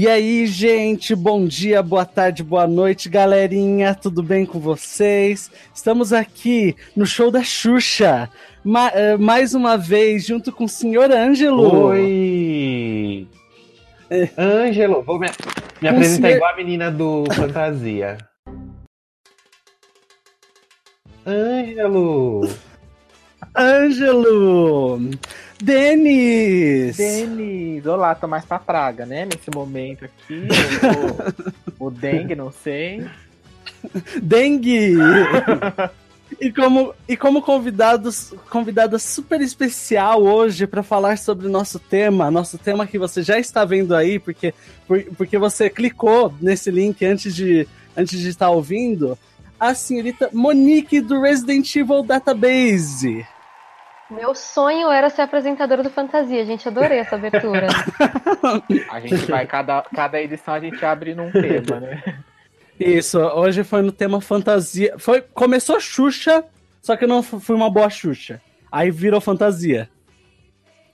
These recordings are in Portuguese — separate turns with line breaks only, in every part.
E aí, gente, bom dia, boa tarde, boa noite, galerinha, tudo bem com vocês? Estamos aqui no show da Xuxa, ma uh, mais uma vez, junto com o senhor Ângelo.
Oi! É. Ângelo, vou me, me apresentar senhor... igual a menina do Fantasia. Ângelo!
Ângelo! Denis!
Denis! Olá, tô mais pra praga, né? Nesse momento aqui. o dengue, não sei.
Dengue! e como, e como convidados, convidada super especial hoje para falar sobre o nosso tema, nosso tema que você já está vendo aí, porque, por, porque você clicou nesse link antes de, antes de estar ouvindo, a senhorita Monique do Resident Evil Database.
Meu sonho era ser apresentadora do Fantasia, gente. Adorei essa abertura.
a gente vai, cada, cada edição a gente abre num tema, né?
Isso, hoje foi no tema fantasia. Foi, começou Xuxa, só que não foi uma boa Xuxa. Aí virou fantasia.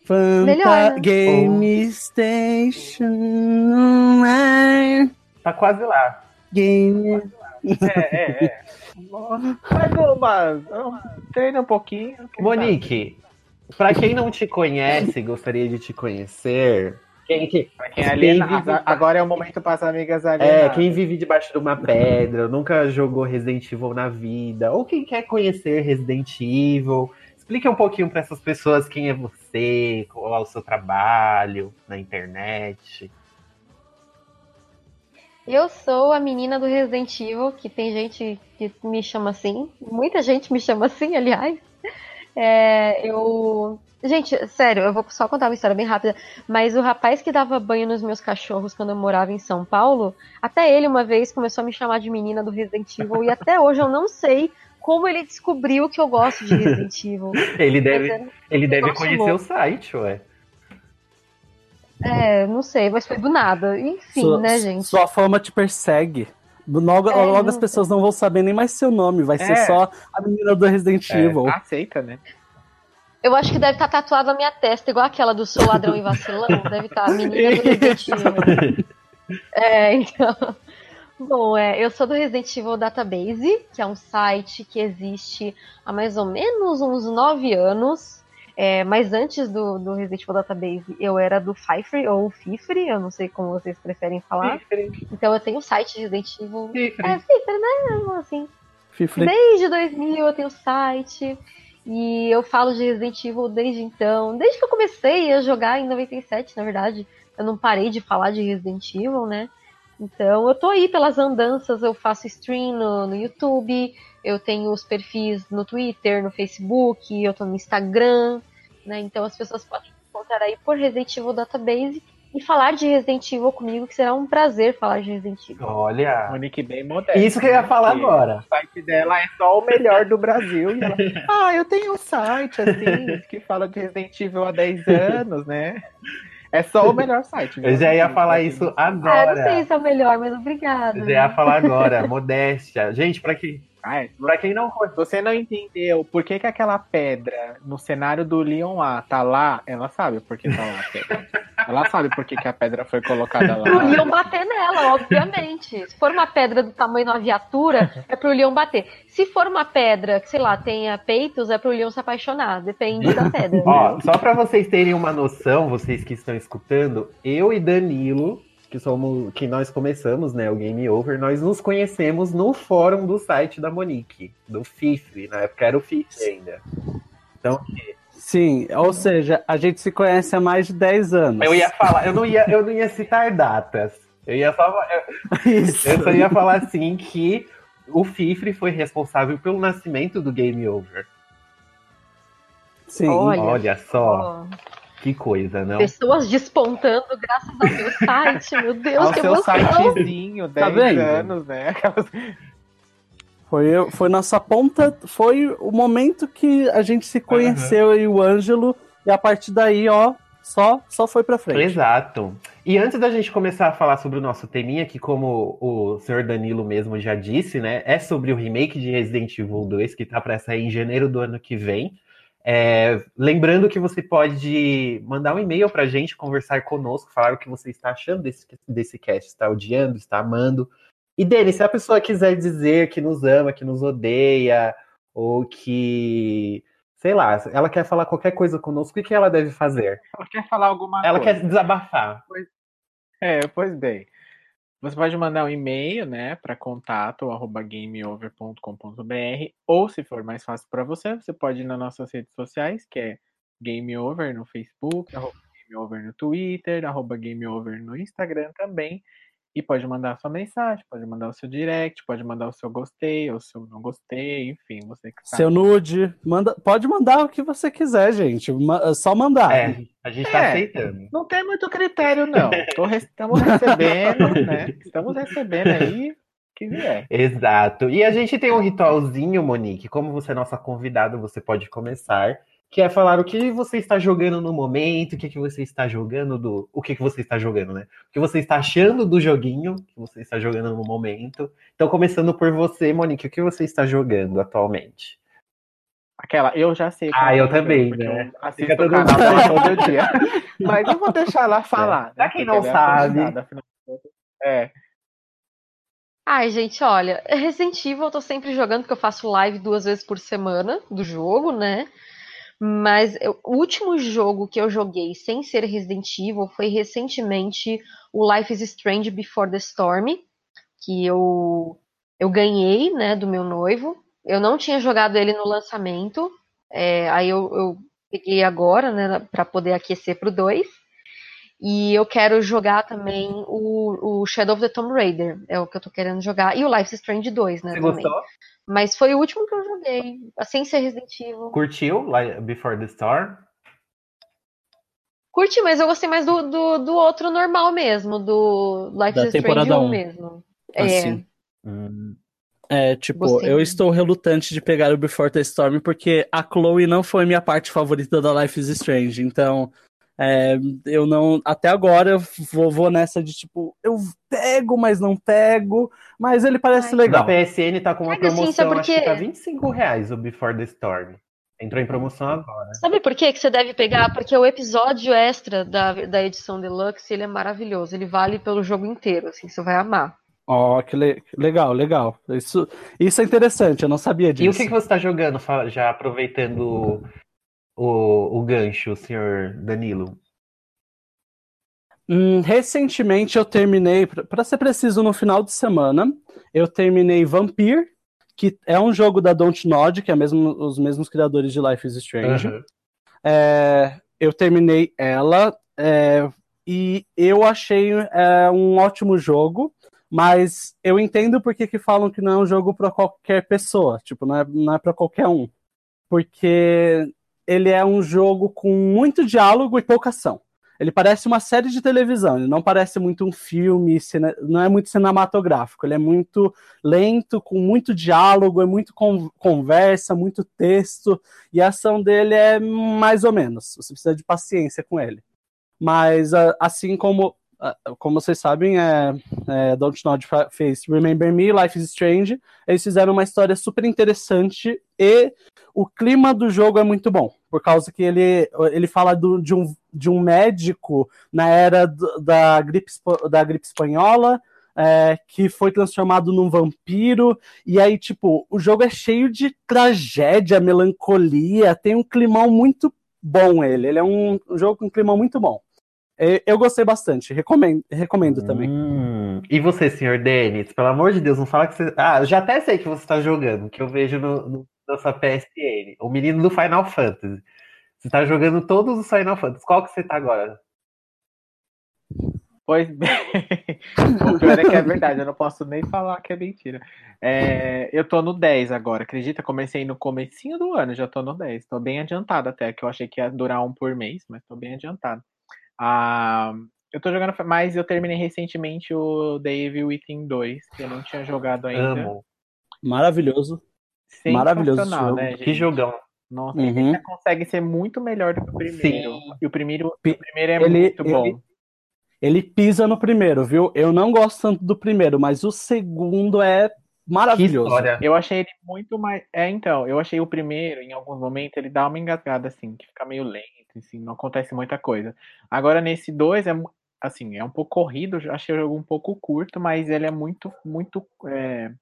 Fanta Melhor, né? Game oh. Station.
Tá quase lá.
Game.
É, é, é. Mas, mas treina um pouquinho.
Monique, para quem não te conhece, gostaria de te conhecer.
Quem, que, quem aliena, quem vive... Agora é o momento para as amigas ali.
É, quem vive debaixo de uma pedra, nunca jogou Resident Evil na vida, ou quem quer conhecer Resident Evil. Explique um pouquinho para essas pessoas quem é você, qual é o seu trabalho na internet.
Eu sou a menina do Resident Evil, que tem gente que me chama assim. Muita gente me chama assim, aliás. É, eu. Gente, sério, eu vou só contar uma história bem rápida. Mas o rapaz que dava banho nos meus cachorros quando eu morava em São Paulo, até ele uma vez começou a me chamar de menina do Resident Evil. e até hoje eu não sei como ele descobriu que eu gosto de Resident Evil.
ele deve, ele deve conhecer o site, ué.
É, não sei, mas foi do nada. Enfim, sua, né, gente?
Sua fama te persegue. Logo, é, logo as pessoas não vão saber nem mais seu nome, vai é. ser só a menina do Resident é, Evil.
Aceita, né?
Eu acho que deve estar tá tatuado na minha testa, igual aquela do Sou Ladrão e Vacilão. Deve estar tá, a menina do Resident Evil. é, então. Bom, é, eu sou do Resident Evil Database, que é um site que existe há mais ou menos uns nove anos. É, mas antes do, do Resident Evil Database, eu era do Fifre ou Fifre, eu não sei como vocês preferem falar. Fifre. Então eu tenho o site de Resident Evil. Fifre. É, Fifre, né? Assim. Fifre. Desde 2000 eu tenho o site. E eu falo de Resident Evil desde então. Desde que eu comecei a jogar em 97, na verdade. Eu não parei de falar de Resident Evil, né? Então eu tô aí pelas andanças, eu faço stream no, no YouTube, eu tenho os perfis no Twitter, no Facebook, eu tô no Instagram, né? Então as pessoas podem encontrar aí por Resident Evil Database e falar de Resident Evil comigo, que será um prazer falar de Resident Evil.
Olha,
Monique bem modesta.
Isso que eu ia falar agora.
O site dela é só o melhor do Brasil. E ela, ah, eu tenho um site assim que fala de Resident Evil há 10 anos, né? É só o melhor site.
Eu já ia falar isso agora.
Ah, não sei se é o melhor, mas obrigada.
Eu já ia falar agora, modéstia. Gente, para que
ah, é. Pra quem não você não entendeu por que, que aquela pedra no cenário do Leon A tá lá, ela sabe por que tá lá a pedra. ela sabe por que, que a pedra foi colocada lá.
Pro Leon bater nela, obviamente. Se for uma pedra do tamanho de uma viatura, é pro Leon bater. Se for uma pedra que, sei lá, tenha peitos, é pro Leon se apaixonar. Depende da pedra.
Ó, só pra vocês terem uma noção, vocês que estão escutando, eu e Danilo que somos que nós começamos, né, o Game Over, nós nos conhecemos no fórum do site da Monique, do FIFRE, na época era o FIFRE ainda. Então,
Sim, ou seja, a gente se conhece há mais de 10 anos.
Eu ia falar, eu não ia, eu não ia citar datas. Eu ia só eu, eu só ia falar assim que o Fifre foi responsável pelo nascimento do Game Over.
Sim. Olha,
Olha só. Oh. Que coisa, não?
Pessoas despontando graças ao meu site, meu Deus,
ao que seu emoção. sitezinho, 10 tá anos, né?
Foi, foi nossa ponta, foi o momento que a gente se conheceu uhum. e o Ângelo, e a partir daí, ó, só, só foi pra frente.
Exato. E antes da gente começar a falar sobre o nosso teminha, que como o senhor Danilo mesmo já disse, né, é sobre o remake de Resident Evil 2, que tá pra sair em janeiro do ano que vem. É, lembrando que você pode mandar um e-mail para a gente, conversar conosco, falar o que você está achando desse, desse cast, está odiando, está amando. E Denis, se a pessoa quiser dizer que nos ama, que nos odeia, ou que, sei lá, ela quer falar qualquer coisa conosco, o que ela deve fazer?
Ela quer falar alguma
ela
coisa.
Ela quer desabafar.
É, pois bem. Você pode mandar um e-mail, né, para contato@gameover.com.br, ou se for mais fácil para você, você pode ir nas nossas redes sociais, que é Gameover no Facebook, arroba Gameover no Twitter, arroba Gameover no Instagram também. E pode mandar a sua mensagem, pode mandar o seu direct, pode mandar o seu gostei, ou o seu não gostei, enfim, você que
sabe. Seu nude, manda, pode mandar o que você quiser, gente. É só mandar.
É, a gente tá é, aceitando.
Não tem muito critério, não. Tô, estamos recebendo, né? Estamos recebendo aí que vier.
Exato. E a gente tem um ritualzinho, Monique. Como você é nossa convidada, você pode começar que é falar o que você está jogando no momento, o que, que você está jogando do. O que, que você está jogando, né? O que você está achando do joguinho que você está jogando no momento. Então, começando por você, Monique, o que você está jogando atualmente?
Aquela, eu já sei.
Ah, eu também, né?
Eu assisto todo, canal todo dia. Mas eu vou deixar ela falar.
Pra né? quem não sabe.
É.
Ai, gente, olha, Resident Evil eu tô sempre jogando, porque eu faço live duas vezes por semana do jogo, né? Mas eu, o último jogo que eu joguei sem ser Resident Evil foi recentemente o Life is Strange Before the Storm, que eu, eu ganhei né, do meu noivo. Eu não tinha jogado ele no lançamento, é, aí eu, eu, peguei agora né, para poder aquecer para o 2. E eu quero jogar também o, o, Shadow of the Tomb Raider, é o que eu tô querendo jogar. E o Life is Strange 2, né?
Você
também.
gostou?
Mas foi o último que eu joguei, assim ser Resident Evil.
Curtiu Before the Storm?
Curti, mas eu gostei mais do, do, do outro normal mesmo, do Life is Strange 1 mesmo.
Assim. É. Hum. É, tipo, Gostei. eu estou relutante de pegar o Before the Storm porque a Chloe não foi minha parte favorita da Life is Strange. Então, é, eu não. Até agora eu vou, vou, nessa de tipo, eu pego, mas não pego. Mas ele parece Ai, legal.
A PSN tá com uma promoção, porque... acho que tá 25 reais o Before the Storm. Entrou em promoção agora.
Sabe por que, que você deve pegar? Porque o episódio extra da, da edição Deluxe ele é maravilhoso. Ele vale pelo jogo inteiro, assim, você vai amar.
Ó, oh, que le legal, legal. Isso, isso é interessante, eu não sabia disso.
E o que, que você está jogando, já aproveitando o, o gancho, senhor Danilo?
Hum, recentemente eu terminei, para ser preciso, no final de semana, eu terminei Vampire, que é um jogo da Don't Nod, que é mesmo, os mesmos criadores de Life is Strange. Uhum. É, eu terminei ela é, e eu achei é, um ótimo jogo, mas eu entendo porque que falam que não é um jogo para qualquer pessoa, tipo, não é, não é para qualquer um. Porque ele é um jogo com muito diálogo e pouca ação. Ele parece uma série de televisão, ele não parece muito um filme, não é muito cinematográfico, ele é muito lento, com muito diálogo, é muito conversa, muito texto, e a ação dele é mais ou menos. Você precisa de paciência com ele. Mas assim como como vocês sabem, é, é, Don't Nod fez Remember Me, Life is Strange. Eles fizeram uma história super interessante e o clima do jogo é muito bom, por causa que ele, ele fala do, de, um, de um médico na era do, da, gripe, da gripe espanhola, é, que foi transformado num vampiro, e aí, tipo, o jogo é cheio de tragédia, melancolia, tem um climão muito bom ele, ele é um, um jogo com um climão muito bom. Eu gostei bastante, recomendo, recomendo também.
Hum, e você, senhor Denis? Pelo amor de Deus, não fala que você. Ah, eu já até sei que você está jogando, que eu vejo no, no, na sua PSN. O menino do Final Fantasy. Você está jogando todos os Final Fantasy. Qual que você está agora?
Pois bem, o pior é que é verdade, eu não posso nem falar que é mentira. É, eu tô no 10 agora, acredita? Comecei no comecinho do ano, já tô no 10. Tô bem adiantado até, que eu achei que ia durar um por mês, mas tô bem adiantado. Ah, eu tô jogando, mas eu terminei recentemente o Evil Within 2, que eu não tinha jogado ainda. Amo.
Maravilhoso. Maravilhoso jogo.
Né, que jogão.
Nossa, uhum. ele consegue ser muito melhor do que o primeiro. Sim. E o primeiro, o primeiro é ele, muito bom.
Ele, ele pisa no primeiro, viu? Eu não gosto tanto do primeiro, mas o segundo é maravilhoso.
Eu achei ele muito mais. É, então, eu achei o primeiro, em alguns momentos, ele dá uma engasgada, assim, que fica meio lento, assim, não acontece muita coisa. Agora, nesse dois, é assim, é um pouco corrido, eu achei o jogo um pouco curto, mas ele é muito, muito. É,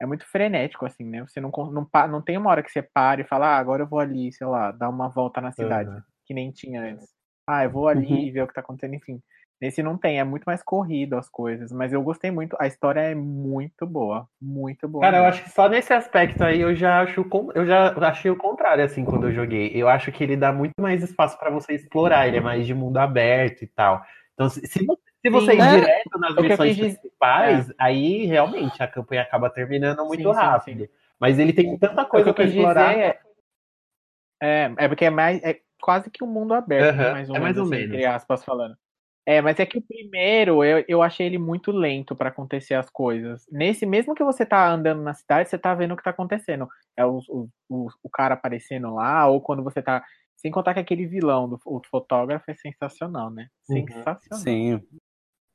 é muito frenético, assim, né? Você não, não, pa- não tem uma hora que você para e fala, ah, agora eu vou ali, sei lá, dar uma volta na cidade,
Aham.
que nem tinha antes. Ah, eu vou ali
Uhum.
e ver o que tá acontecendo, enfim. Nesse não tem, é muito mais corrido as coisas, mas eu gostei muito, a história é muito boa, muito boa.
Cara, eu acho que só nesse aspecto aí eu já acho eu já achei o contrário assim quando eu joguei. Eu acho que ele dá muito mais espaço pra você explorar, ele é mais de mundo aberto e tal. Então, se, se você- se você ir
É.
direto nas
O
missões principais, aí realmente a campanha acaba terminando muito
Sim, sim,
rápido. Mas ele tem tanta coisa
quis
explorar.
dizer é, é, é porque é mais é quase que um mundo aberto, né,
Aham,
mais ou
é
menos,
mais ou
assim,
menos.
entre aspas falando. É, mas é que o primeiro eu, eu achei ele muito lento pra acontecer as coisas. Nesse, mesmo que você tá andando na cidade, você tá vendo o que tá acontecendo. É o, o, o, cara aparecendo lá, ou quando você tá. Sem contar que aquele vilão do o fotógrafo é sensacional, né?
Uhum.
Sensacional.
Sim.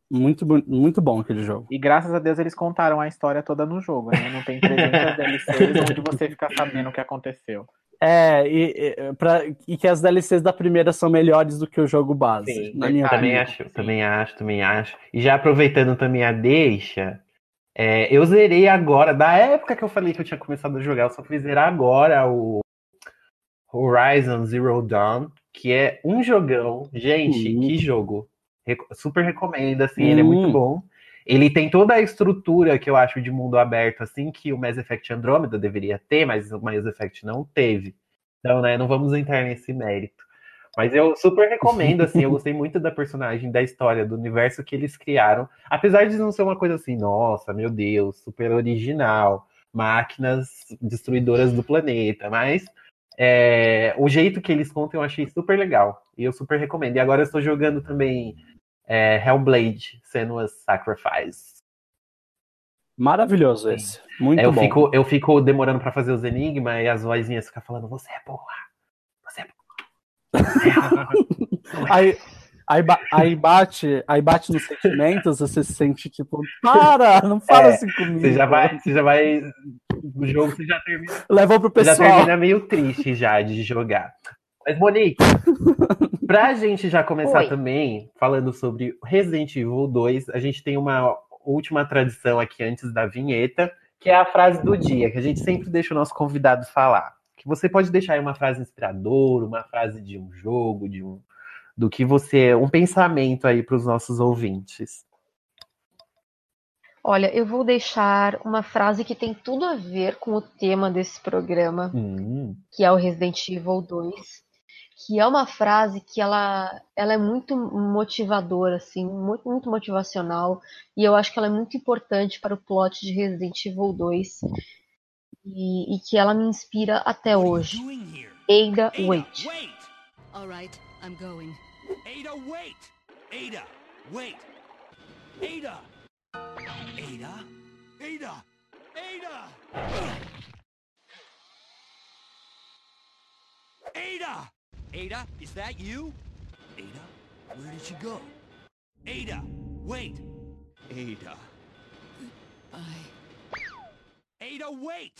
Muito, muito bom aquele jogo.
E graças a Deus eles contaram a história toda no jogo, né? Não tem 300 DLCs onde você fica sabendo o que aconteceu.
É, e, e, pra- e que as DLCs da primeira são melhores do que o jogo base.
Sim,
na minha
também
opinião.
acho, também acho, também acho. E já aproveitando também a deixa, é, eu zerei agora, da época que eu falei que eu tinha começado a jogar, eu só fui zerar agora o Horizon Zero Dawn, que é um jogão. Gente,
Uhum.
que jogo. Super recomendo, assim, ele é muito
Hum.
bom. Ele tem toda a estrutura que eu acho de mundo aberto, assim, que o Mass Effect Andromeda deveria ter, mas o Mass Effect não teve. Então, né, não vamos entrar nesse mérito. Mas eu super recomendo, assim, eu gostei muito da personagem, da história, do universo que eles criaram. Apesar de não ser uma coisa assim, nossa, meu Deus, super original, máquinas destruidoras do planeta, mas é, o jeito que eles contam eu achei super legal. E eu super recomendo. E agora eu estou jogando também é, Hellblade, Senua's Sacrifice.
Maravilhoso esse. Muito
É, eu,
bom.
fico, eu fico demorando pra fazer os enigmas e as vozinhas ficam falando, você é boa, você é boa.
Aí, aí, ba- aí bate, aí bate nos sentimentos, você se sente tipo, para, não fala
É,
assim comigo.
Você já vai, você já vai. O jogo você já termina,
Levou pro
você já
pessoal.
termina meio triste já de jogar. Mas, Monique, pra gente já começar
Oi.
também, falando sobre Resident Evil 2, a gente tem uma última tradição aqui antes da vinheta, que é a frase do dia, que a gente sempre deixa o nosso convidado falar. Que você pode deixar aí uma frase inspiradora, uma frase de um jogo, de um do que você, um pensamento aí para os nossos ouvintes.
Olha, eu vou deixar uma frase que tem tudo a ver com o tema desse programa,
Hum,
que é o Resident Evil 2, que é uma frase que ela, ela é muito motivadora, assim, muito, muito motivacional, e eu acho que ela é muito importante para o plot de Resident Evil 2, e, e que ela me inspira até hoje. Ada, wait.
Wait!
All right, I'm going.
Ada, wait! Ada, wait! Ada! Ada? Ada! Ada! Ada! Ada, is that you? Ada, where did she go? Ada, wait! Ada.
Bye.
Ada, wait!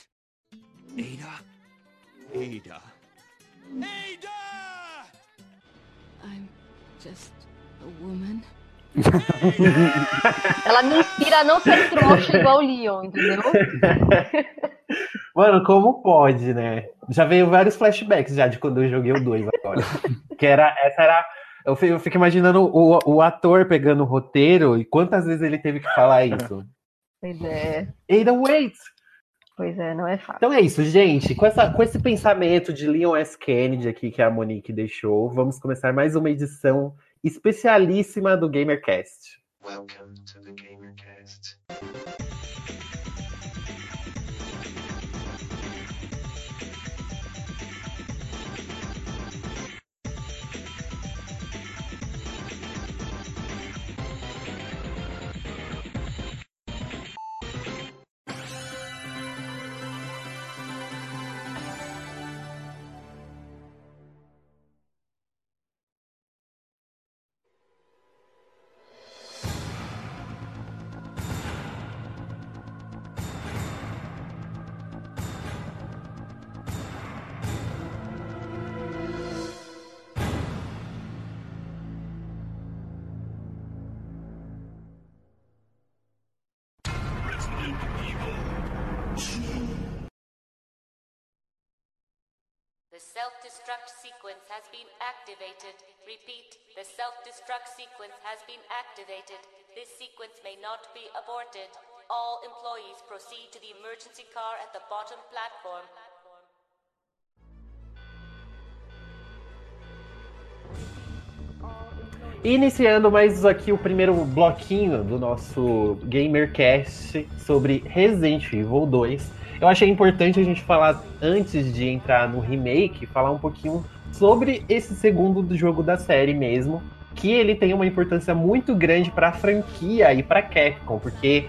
Ada. Ada. Ada!
I'm just a woman.
Ela me inspira a não ser trouxa igual o Leon, entendeu?
Mano, como pode, né? Já veio vários flashbacks já de quando eu joguei o 2 agora. que era, essa era. Eu fico, eu fico imaginando o, o ator pegando o roteiro e quantas vezes ele teve que falar isso.
Pois é,
Ada, wait!
pois é, não é fácil.
Então é isso, gente. Com, essa, com esse pensamento de Leon S. Kennedy aqui que a Monique deixou, vamos começar mais uma edição especialíssima do GamerCast.
Welcome to the GamerCast.
Sequence has been activated. Repeat, the self-destruct sequence has been activated. This sequence may not be aborted. All employees proceed to the emergency car at the bottom platform.
Iniciando mais aqui o primeiro bloquinho do nosso GamerCast sobre Resident Evil 2. Eu achei importante a gente falar, antes de entrar no remake, falar um pouquinho sobre esse segundo do jogo da série mesmo, que ele tem uma importância muito grande para a franquia e para Capcom, porque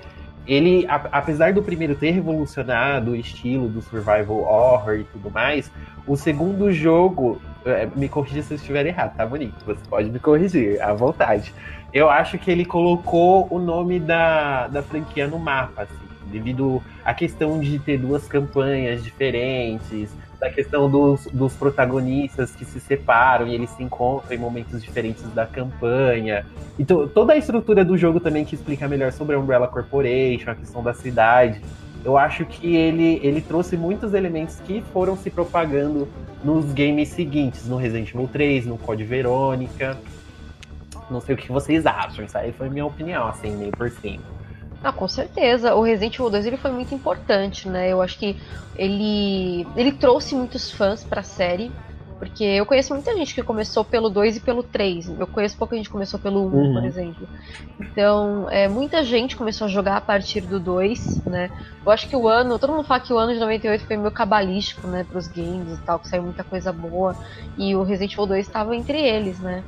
ele, apesar do primeiro ter revolucionado o estilo do survival horror e tudo mais, o segundo jogo, é, me corrija se eu estiver errado, tá bonito? Você pode me corrigir, à vontade. Eu acho que ele colocou o nome da, da franquia no mapa, assim, devido à questão de ter duas campanhas diferentes, da questão dos, dos protagonistas que se separam e eles se encontram em momentos diferentes da campanha. Então, toda a estrutura do jogo também que explica melhor sobre a Umbrella Corporation, a questão da cidade. Eu acho que ele, ele trouxe muitos elementos que foram se propagando nos games seguintes, no Resident Evil 3, no Code Verônica. Não sei o que vocês acham, isso aí foi minha opinião, assim, meio por cima.
Ah, com certeza. O Resident Evil 2 ele foi muito importante, né? Eu acho que ele, ele trouxe muitos fãs pra série. Porque eu conheço muita gente que começou pelo 2 e pelo 3. Eu conheço pouca gente que começou pelo 1,
Uhum.
por exemplo. Então, é, muita gente começou a jogar a partir do 2, né? Eu acho que o ano, todo mundo fala que o ano de 98 foi meio cabalístico, né, pros games e tal, que saiu muita coisa boa. E o Resident Evil 2 estava entre eles, né?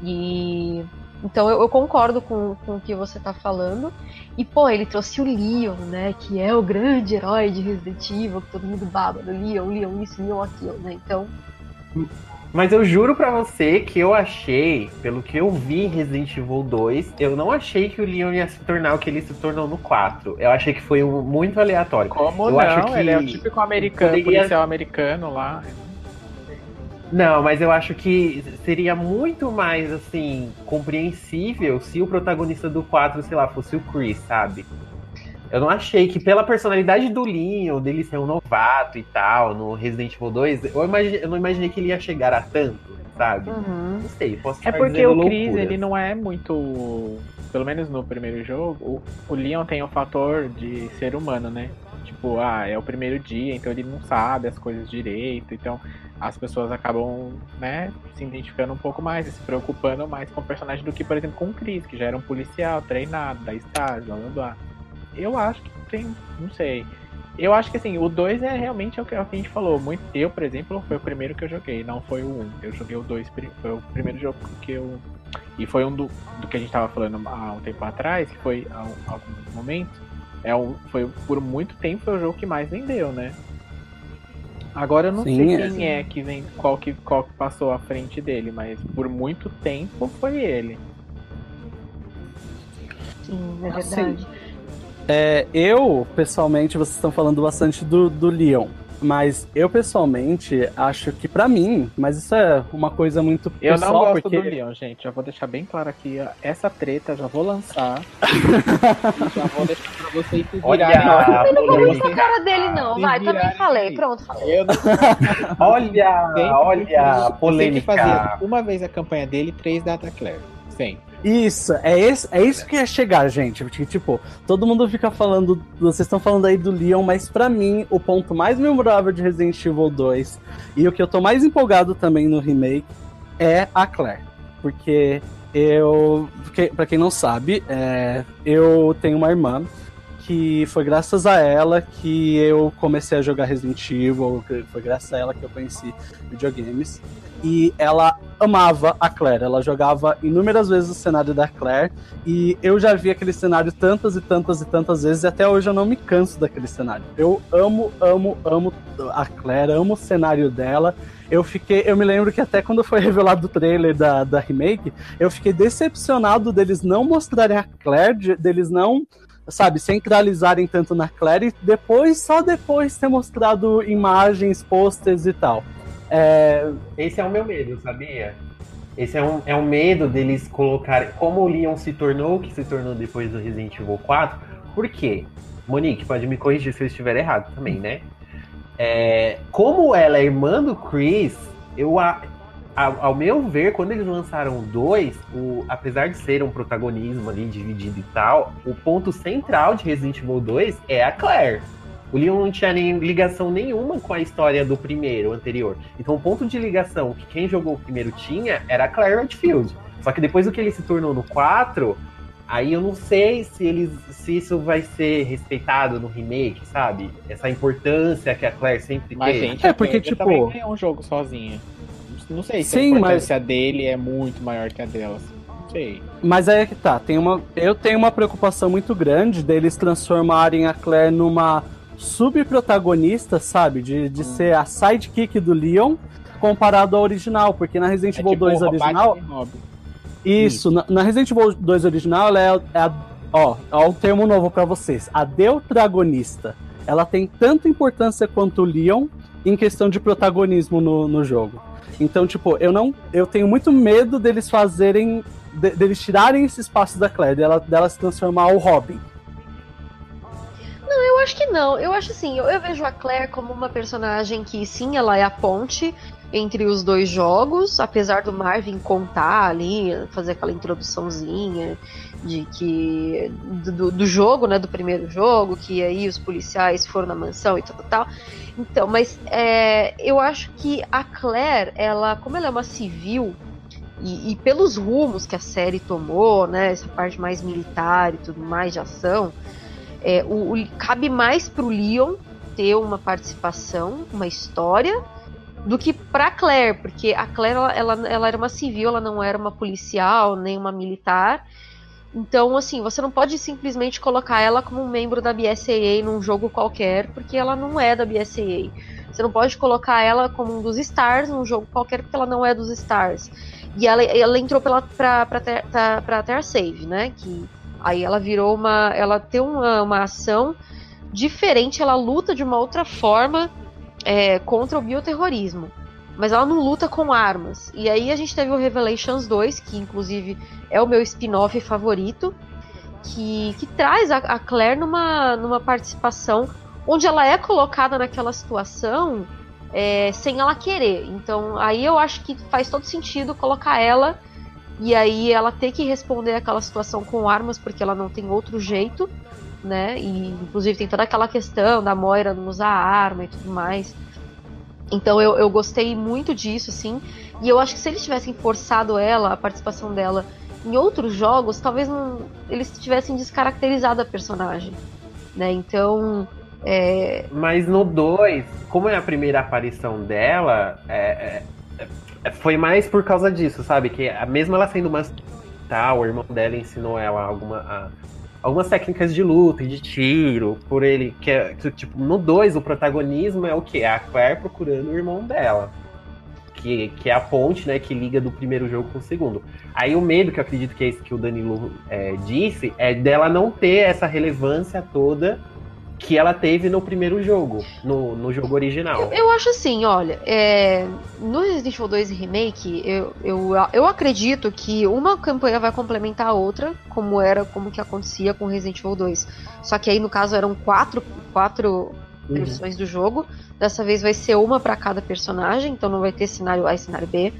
E então eu, eu concordo com, com o que você tá falando. E, pô, ele trouxe o Leon, né? Que é o grande herói de Resident Evil, que todo mundo baba do Leon, Leon isso, Leon aquilo, né? Então,
Mas eu juro pra você que eu achei, pelo que eu vi em Resident Evil 2, eu não achei que o Leon ia se tornar o que ele se tornou no 4. Eu achei que foi um- muito aleatório.
Como
Eu
não?
acho que
Ele é o típico americano,
poderia-
policial americano lá.
Não, mas eu acho que seria muito mais, assim, compreensível se o protagonista do 4, sei lá, fosse o Chris, sabe? Eu não achei que pela personalidade do Leon, dele ser um novato e tal, no Resident Evil 2, eu, imagi- eu não imaginei que ele ia chegar a tanto, sabe?
uhum.
Não sei, posso
É porque o Chris,
loucuras.
ele não é muito. Pelo menos no primeiro jogo, o, o Leon tem o fator de ser humano, né? Tipo, ah, é o primeiro dia, então ele não sabe as coisas direito, então as pessoas acabam, né, se identificando um pouco mais se preocupando mais com o personagem do que, por exemplo, com o Chris, que já era um policial treinado, da estágio, blá blá blá. Eu acho que tem, não sei. Eu acho que assim, o 2 é realmente é o que, é o que a gente falou. Muito, eu, por exemplo, foi o primeiro que eu joguei, não foi o 1. Um. Eu joguei o 2, foi o primeiro jogo que eu. E foi um do, do que a gente tava falando há um tempo atrás, que foi há alguns momentos. É um, foi, por muito tempo foi o jogo que mais vendeu, né? Agora eu não
Sim,
sei
é.
quem é que vem, qual que, qual que passou à frente dele, mas por muito tempo foi ele.
sim, é
Assim,
verdade.
É, eu, pessoalmente, vocês estão falando bastante do, do Leon. Mas eu, pessoalmente, acho que pra mim, mas isso é uma coisa muito
Eu
pessoal,
não gosto
porque...
do Leon, gente. Já vou deixar bem claro aqui. ó, Essa treta já vou lançar. já vou deixar pra vocês se
Olha
virarem.
a
Eu não vou muito
polêmica.
com a cara dele, não. Vai, também falei. Pronto, falei.
Eu não
Olha,
Sempre
olha a
Eu sempre fazia
polêmica.
uma vez a campanha dele, três da Claire. Sempre.
Isso, é, esse, é isso que ia chegar, gente. Tipo, todo mundo fica falando. Vocês estão falando aí do Leon, mas pra mim, o ponto mais memorável de Resident Evil 2 e o que eu tô mais empolgado também no remake é a Claire. Porque eu. Porque, pra quem não sabe, é, eu tenho uma irmã que foi graças a ela que eu comecei a jogar Resident Evil, foi graças a ela que eu conheci videogames. E ela amava a Claire, ela jogava inúmeras vezes o cenário da Claire, e eu já vi aquele cenário tantas e tantas e tantas vezes, e até hoje eu não me canso daquele cenário. Eu amo, amo, amo a Claire, amo o cenário dela. Eu fiquei, eu me lembro que até quando foi revelado o trailer da, da remake, eu fiquei decepcionado deles não mostrarem a Claire, de- deles não sabe, centralizarem tanto na Claire e depois, só depois ter mostrado imagens, posters e tal. É,
Esse é o meu medo, sabia? Esse é um, é um medo deles colocarem. Como o Leon se tornou o que se tornou depois do Resident Evil 4. Por quê? Monique, pode me corrigir se eu estiver errado também, né? é, como ela é irmã do Chris, eu, ao meu ver, quando eles lançaram o 2, o, apesar de ser um protagonismo ali dividido e tal, o ponto central de Resident Evil 2 é a Claire. O Leon não tinha nem ligação nenhuma com a história do primeiro, anterior. Então o ponto de ligação que quem jogou o primeiro tinha era a Claire Redfield. Só que depois do que ele se tornou no 4, aí eu não sei se eles se isso vai ser respeitado no remake, sabe? Essa importância que a Claire sempre
Mas,
teve.
gente,
É, porque, tipo-
ganhou um jogo sozinha. Não sei se
Sim,
a importância dele é muito maior que a dela. Não sei.
Mas aí é que tá, tem uma, eu tenho uma preocupação muito grande deles transformarem a Claire numa subprotagonista, sabe? De, de ser a sidekick do Leon comparado ao original, porque na Resident
É
Evil
tipo
2
o
original. Isso, na, na Resident Evil 2 original, ela é, é a. Ó, ó, um termo novo pra vocês. A deutragonista. Ela tem tanta importância quanto o Leon em questão de protagonismo no, no jogo. Então, tipo, eu não. Eu tenho muito medo deles fazerem. de- deles tirarem esse espaço da Claire, dela, dela se transformar o Robin.
Eu acho que não. Eu acho assim, eu, eu vejo a Claire como uma personagem que sim, ela é a ponte entre os dois jogos, apesar do Marvin contar ali, fazer aquela introduçãozinha de que do, do jogo, né, do primeiro jogo, que aí os policiais foram na mansão e tal, tal. Então, mas é, eu acho que a Claire, ela, como ela é uma civil e, e pelos rumos que a série tomou, né, essa parte mais militar e tudo mais de ação, é, o, o- cabe mais pro Leon ter uma participação, uma história, do que pra Claire, porque a Claire ela, ela, ela era uma civil, ela não era uma policial, nem uma militar. Então, assim, você não pode simplesmente colocar ela como um membro da BSAA num jogo qualquer, porque ela não é da BSAA. Você não pode colocar ela como um dos Stars num jogo qualquer, porque ela não é dos Stars. E ela, ela entrou pela, pra, pra, ter, pra, pra Terra Save, né? Que Aí ela virou uma. Ela tem uma, uma ação diferente, ela luta de uma outra forma é, contra o bioterrorismo. Mas ela não luta com armas. E aí a gente teve o Revelations 2, que inclusive é o meu spin-off favorito, que, que traz a, a Claire numa, numa participação onde ela é colocada naquela situação é, sem ela querer. Então aí eu acho que faz todo sentido colocar ela e aí ela ter que responder aquela situação com armas porque ela não tem outro jeito, né? E inclusive tem toda aquela questão da Moira não usar arma e tudo mais. Então eu, eu gostei muito disso, assim. E eu acho que se eles tivessem forçado ela, a participação dela, em outros jogos, talvez não, eles tivessem descaracterizado a personagem. Né? Então. É,
Mas no 2, como é a primeira aparição dela, é- é- é- foi mais por causa disso, sabe? Que mesmo ela sendo uma tal, o irmão dela ensinou ela alguma, a- algumas técnicas de luta e de tiro, por ele. Que, é- que, tipo, no 2, o protagonismo é o quê? É a Claire procurando o irmão dela. Que, que é a ponte, né, que liga do primeiro jogo com o segundo. Aí o medo, que eu acredito que é isso que o Danilo é, disse, é dela não ter essa relevância toda que ela teve no primeiro jogo, no, no jogo original.
Eu, eu acho assim, olha, é, no Resident Evil 2 Remake, eu, eu, eu acredito que uma campanha vai complementar a outra, como era, como que acontecia com Resident Evil 2. Só que aí, no caso, eram quatro, quatro
Uhum.
versões do jogo. Dessa vez vai ser uma para cada personagem, então não vai ter cenário A e cenário B.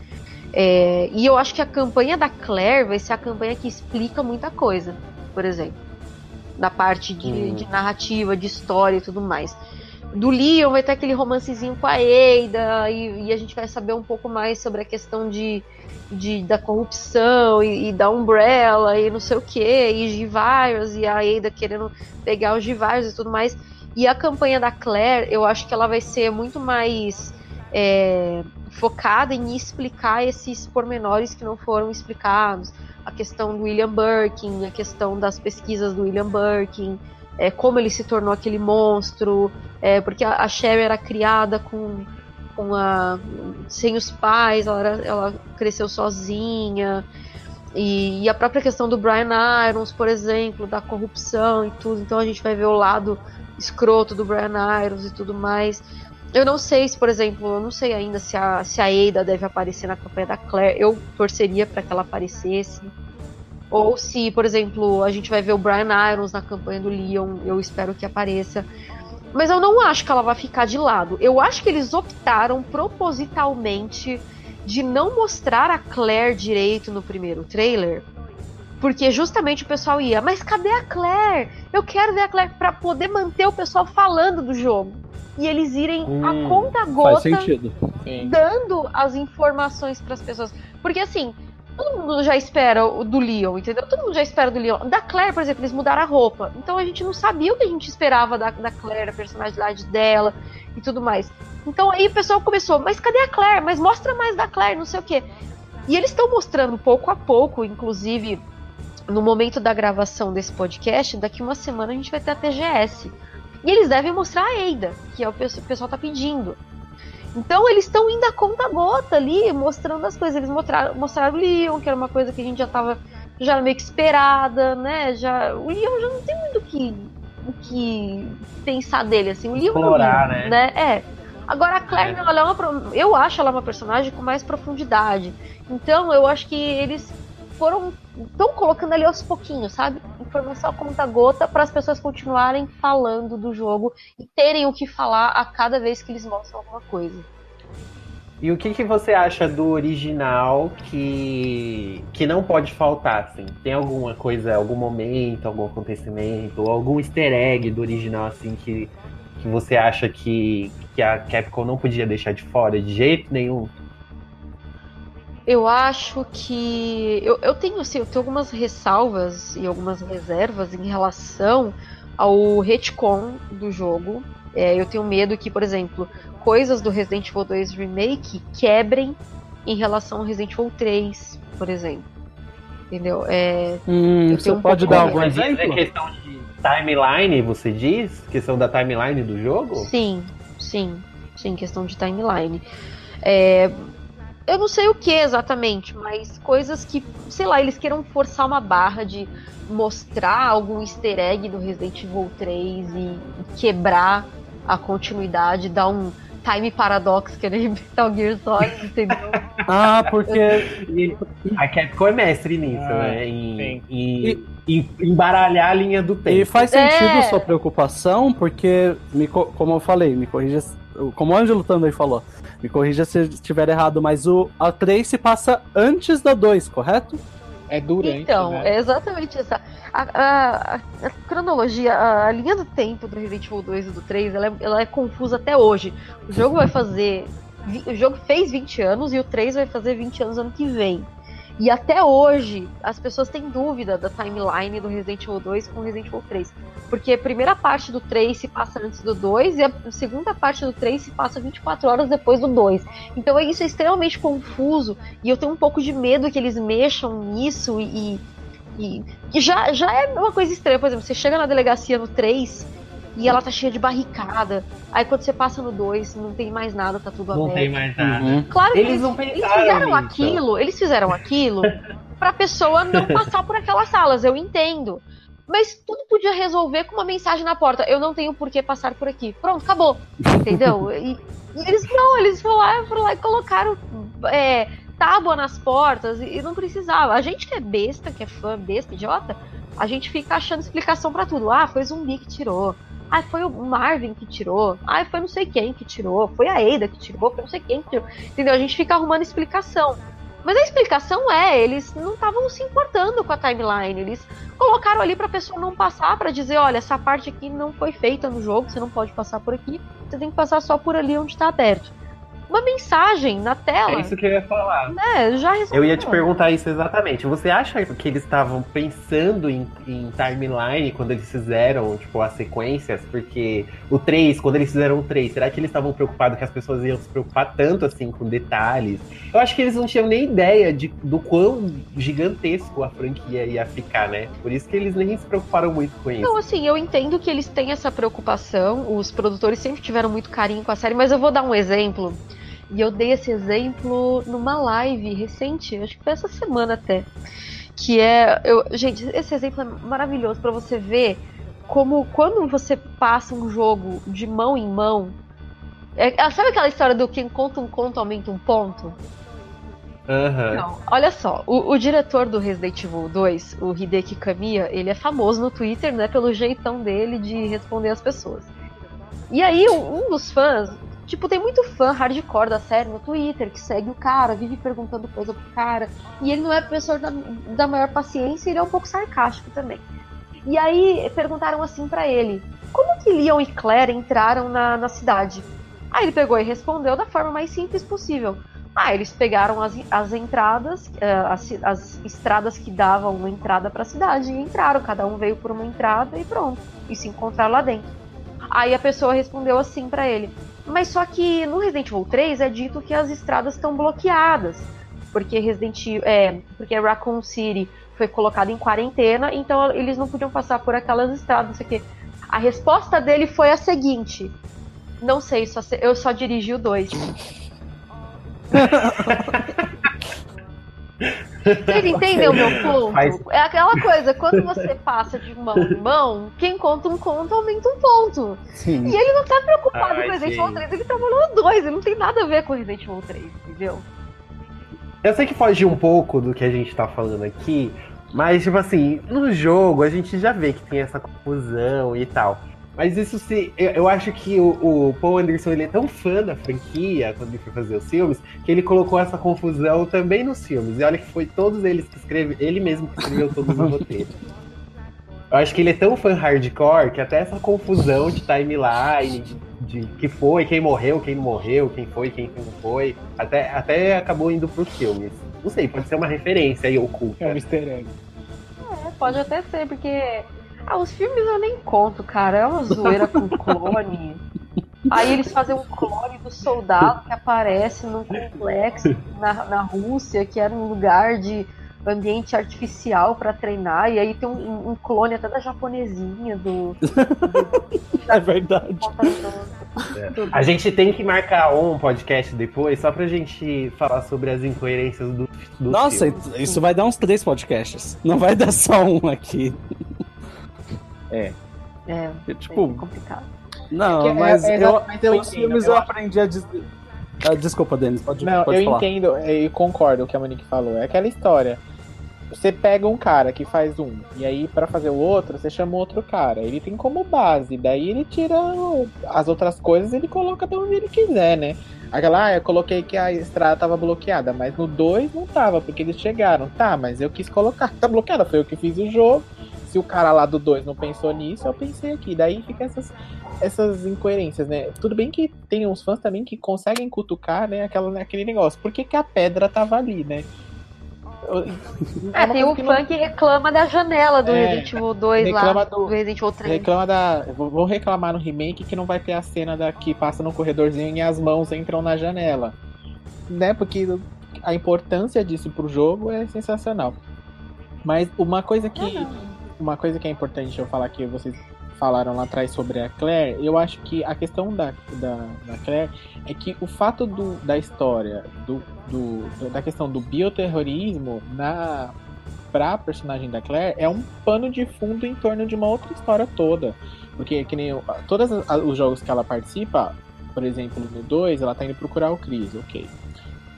É, e eu acho que a campanha da Claire vai ser a campanha que explica muita coisa, por exemplo. Na parte de,
Hum.
de narrativa, de história e tudo mais. Do Leon vai ter aquele romancezinho com a Eida, e, e a gente vai saber um pouco mais sobre a questão de, de da corrupção e, e da Umbrella e não sei o que, e G-Virus, e a Eida querendo pegar os G-Virus e tudo mais. E a campanha da Claire, eu acho que ela vai ser muito mais é, focada em explicar esses pormenores que não foram explicados. A questão do William Birkin, a questão das pesquisas do William Birkin, é, como ele se tornou aquele monstro, é, porque a, a Sherry era criada com, com a, sem os pais, ela, era- ela cresceu sozinha. E, e a própria questão do Brian Irons, por exemplo, da corrupção e tudo. Então a gente vai ver o lado escroto do Brian Irons e tudo mais. Eu não sei se, por exemplo, eu não sei ainda se a, se a Ada deve aparecer na campanha da Claire. Eu torceria para que ela aparecesse. Ou se, por exemplo, a gente vai ver o Brian Irons na campanha do Leon, eu espero que apareça. Mas eu não acho que ela vai ficar de lado. Eu acho que eles optaram propositalmente de não mostrar a Claire direito no primeiro trailer. Porque justamente o pessoal ia, mas cadê a Claire? Eu quero ver a Claire para poder manter o pessoal falando do jogo. E eles irem
Hum,
a conta
Faz
gota
sentido.
dando as informações pras pessoas. Porque assim, todo mundo já espera o do Leon, entendeu? Todo mundo já espera do Leon. Da Claire, por exemplo, eles mudaram a roupa. Então a gente não sabia o que a gente esperava da, da Claire, a personalidade dela e tudo mais. Então aí o pessoal começou, mas cadê a Claire? Mas mostra mais da Claire, não sei o quê. E eles estão mostrando pouco a pouco, inclusive no momento da gravação desse podcast, daqui uma semana a gente vai ter a TGS. E eles devem mostrar a Eida, que é o que o pessoal tá pedindo. Então eles estão indo a conta gota ali, mostrando as coisas. Eles mostraram, mostraram o Leon, que era uma coisa que a gente já tava já era meio que esperada, né? Já, o Leon já não tem muito o que, o que pensar dele, assim. O Leon
Explorar,
é o Leon,
né?
É. Agora a Claire, não, ela é uma, eu acho ela uma personagem com mais profundidade. Então eu acho que eles foram estão colocando ali aos pouquinhos, sabe? Informação a conta gota para as pessoas continuarem falando do jogo e terem o que falar a cada vez que eles mostram alguma coisa.
E o que, que você acha do original que, que não pode faltar, assim? Tem alguma coisa, algum momento, algum acontecimento, algum easter egg do original, assim, que, que você acha que, que a Capcom não podia deixar de fora de jeito nenhum?
Eu acho que. Eu, eu tenho, assim, eu tenho algumas ressalvas e algumas reservas em relação ao retcon do jogo. É, eu tenho medo que, por exemplo, coisas do Resident Evil 2 Remake quebrem em relação ao Resident Evil 3, por exemplo. Entendeu? É,
Hum, você
um
pode dar algum
Mas isso
exemplo?
é questão de timeline, você diz? Questão da timeline do jogo?
Sim, sim, sim, questão de timeline. É, eu não sei o que exatamente, mas coisas que, sei lá, eles queiram forçar uma barra de mostrar algum easter egg do Resident Evil 3 e quebrar a continuidade, dar um time paradox que nem Metal Gear Solid, entendeu?
Ah, porque
a Capcom é mestre nisso,
Ah,
né? Em, em- em embaralhar a linha do tempo.
E faz sentido
É.
sua preocupação, porque, me co- como eu falei, me corrija. Como o Ângelo também falou, me corrija se eu estiver errado, mas o a 3 se passa antes da 2, correto?
É durante,
Então,
né?
é exatamente essa. A, a- a- a cronologia, a, a linha do tempo do Resident Evil 2 e do 3, ela é, ela é confusa até hoje. O jogo vai fazer. O jogo fez 20 anos e o 3 vai fazer 20 anos ano que vem. E até hoje, as pessoas têm dúvida da timeline do Resident Evil 2 com Resident Evil 3. Porque a primeira parte do 3 se passa antes do 2 e a segunda parte do 3 se passa 24 horas depois do 2. Então isso é extremamente confuso e eu tenho um pouco de medo que eles mexam nisso e. e que já, já é uma coisa estranha. Por exemplo, você chega na delegacia no 3 e ela tá cheia de barricada. Aí quando você passa no 2, não tem mais nada, tá tudo
Não
aberto.
tem mais nada.
Uhum.
Claro que
Eles
eles,
não
eles fizeram
nisso.
aquilo, eles fizeram aquilo pra pessoa não passar por aquelas salas, eu entendo. Mas tudo podia resolver com uma mensagem na porta. Eu não tenho por que passar por aqui. Pronto, acabou. Entendeu? E, e eles não, eles foram lá, foram lá e colocaram é, tábua nas portas e, e não precisava. A gente que é besta, que é fã besta, idiota, a gente fica achando explicação pra tudo. Ah, foi zumbi que tirou. Ah, foi o Marvin que tirou. Ah, foi não sei quem que tirou. Foi a Ada que tirou. Foi não sei quem que tirou. Entendeu? A gente fica arrumando explicação. Mas a explicação é, eles não estavam se importando com a timeline. Eles colocaram ali pra pessoa não passar, pra dizer, olha, essa parte aqui não foi feita no jogo, você não pode passar por aqui, você tem que passar só por ali onde tá aberto. Uma mensagem na tela,
É isso que eu ia falar.
né? Já resolveu.
Eu ia te perguntar isso exatamente. Você acha que eles estavam pensando em, em timeline quando eles fizeram, tipo, as sequências? Porque o 3, quando eles fizeram o 3, será que eles estavam preocupados que as pessoas iam se preocupar tanto assim com detalhes? Eu acho que eles não tinham nem ideia de, do quão gigantesco a franquia ia ficar, né? Por isso que eles nem se preocuparam muito com isso.
Não, assim, eu entendo que eles têm essa preocupação, os produtores sempre tiveram muito carinho com a série, mas eu vou dar um exemplo. E eu dei esse exemplo numa live recente, acho que foi essa semana até. Que é. Eu, gente, esse exemplo é maravilhoso pra você ver como quando você passa um jogo de mão em mão. É, sabe aquela história do quem conta um conto aumenta um ponto?
Aham.
Não, olha só, o, o diretor do Resident Evil 2, o Hideki Kamiya, ele é famoso no Twitter, né, pelo jeitão dele de responder as pessoas. E aí, um, um dos fãs, tipo, tem muito fã hardcore da série no Twitter que segue o cara, vive perguntando coisa pro cara. E ele não é professor da, da maior paciência, ele é um pouco sarcástico também. E aí perguntaram assim pra ele: como que Leon e Claire entraram na, na cidade? Aí ele pegou e respondeu da forma mais simples possível. Ah, eles pegaram as, as entradas, eh, as, as estradas que davam entrada para a cidade e entraram. Cada um veio por uma entrada e pronto. E se encontraram lá dentro. Aí a pessoa respondeu assim para ele: Mas só que no Resident Evil 3 é dito que as estradas estão bloqueadas. Porque Resident Evil, é, porque Raccoon City foi colocado em quarentena, então eles não podiam passar por aquelas estradas, não sei o quê. A resposta dele foi a seguinte: Não sei, só eu só dirigi o 2. Vocês entendem o meu ponto?
Faz-
É aquela coisa, quando você passa de mão em mão, quem conta um conto aumenta um ponto.
Sim.
E ele não tá preocupado
Ai,
com Resident. Evil 3, ele trabalhou no 2, ele não tem nada a ver com Resident Evil 3, entendeu?
Eu sei que foge um pouco do que a gente tá falando aqui, mas, tipo assim, no jogo a gente já vê que tem essa confusão e tal. Mas isso se. Eu, eu acho que o, o Paul Anderson ele é tão fã da franquia quando ele foi fazer os filmes, que ele colocou essa confusão também nos filmes. E olha que foi todos eles que escreveu, ele mesmo que escreveu todos os roteiros. Eu acho que ele é tão fã hardcore que até essa confusão de timeline, de, de que foi, quem morreu, quem não morreu, quem foi, quem não foi, até, até acabou indo pros filmes. Não sei, pode ser uma referência aí oculta.
É um easter egg.
É, pode até ser, porque. Ah, os filmes eu nem conto, cara. É uma zoeira com clone. Aí eles fazem um clone do soldado que aparece num complexo na, na Rússia, que era um lugar de ambiente artificial pra treinar, e aí tem um, um clone até da japonesinha do.
É verdade.
do-
A gente tem que marcar um podcast depois só pra gente falar sobre as incoerências do, do
Nossa,
filme.
isso vai dar uns três podcasts. Não vai dar só um aqui.
É,
É,
é
tipo,
complicado.
não,
É é-
mas,
é
eu,
eu
os filmes
eu
eu, aprendi a des... ah, Desculpa, Denis, pode,
Não,
pode
eu
falar.
entendo e concordo com o que a Monique falou. É aquela história. Você pega um cara que faz um, e aí pra fazer o outro, você chama outro cara. Ele tem como base, daí ele tira as outras coisas ele coloca de onde ele quiser, né? Aquela, ah, eu coloquei que a estrada tava bloqueada, mas no 2 não tava, porque eles chegaram. Tá, mas eu quis colocar, tá bloqueada, foi eu que fiz o jogo. Se o cara lá do 2 não pensou nisso, eu pensei aqui. Daí fica essas, essas incoerências, né? Tudo bem que tem uns fãs também que conseguem cutucar, né, aquela, aquele negócio. Por que, que a pedra tava ali, né? Eu-
É, tem
que
fã
não-
que reclama da janela do
É,
Resident Evil 2 lá,
reclama
do...
do-
Resident Evil 3.
Reclama da. vou- Vou reclamar no remake que não vai ter a cena da que passa no corredorzinho e as mãos entram na janela. Né? Porque a importância disso pro jogo é sensacional. Mas uma coisa que. Uma coisa que é importante eu falar que vocês falaram lá atrás sobre a Claire, eu acho que a questão da, da, da Claire é que o fato do, da história, do, do, da questão do bioterrorismo na pra personagem da Claire é um pano de fundo em torno de uma outra história toda. Porque que nem todos os jogos que ela participa, por exemplo, no 2, ela tá indo procurar o Chris, ok.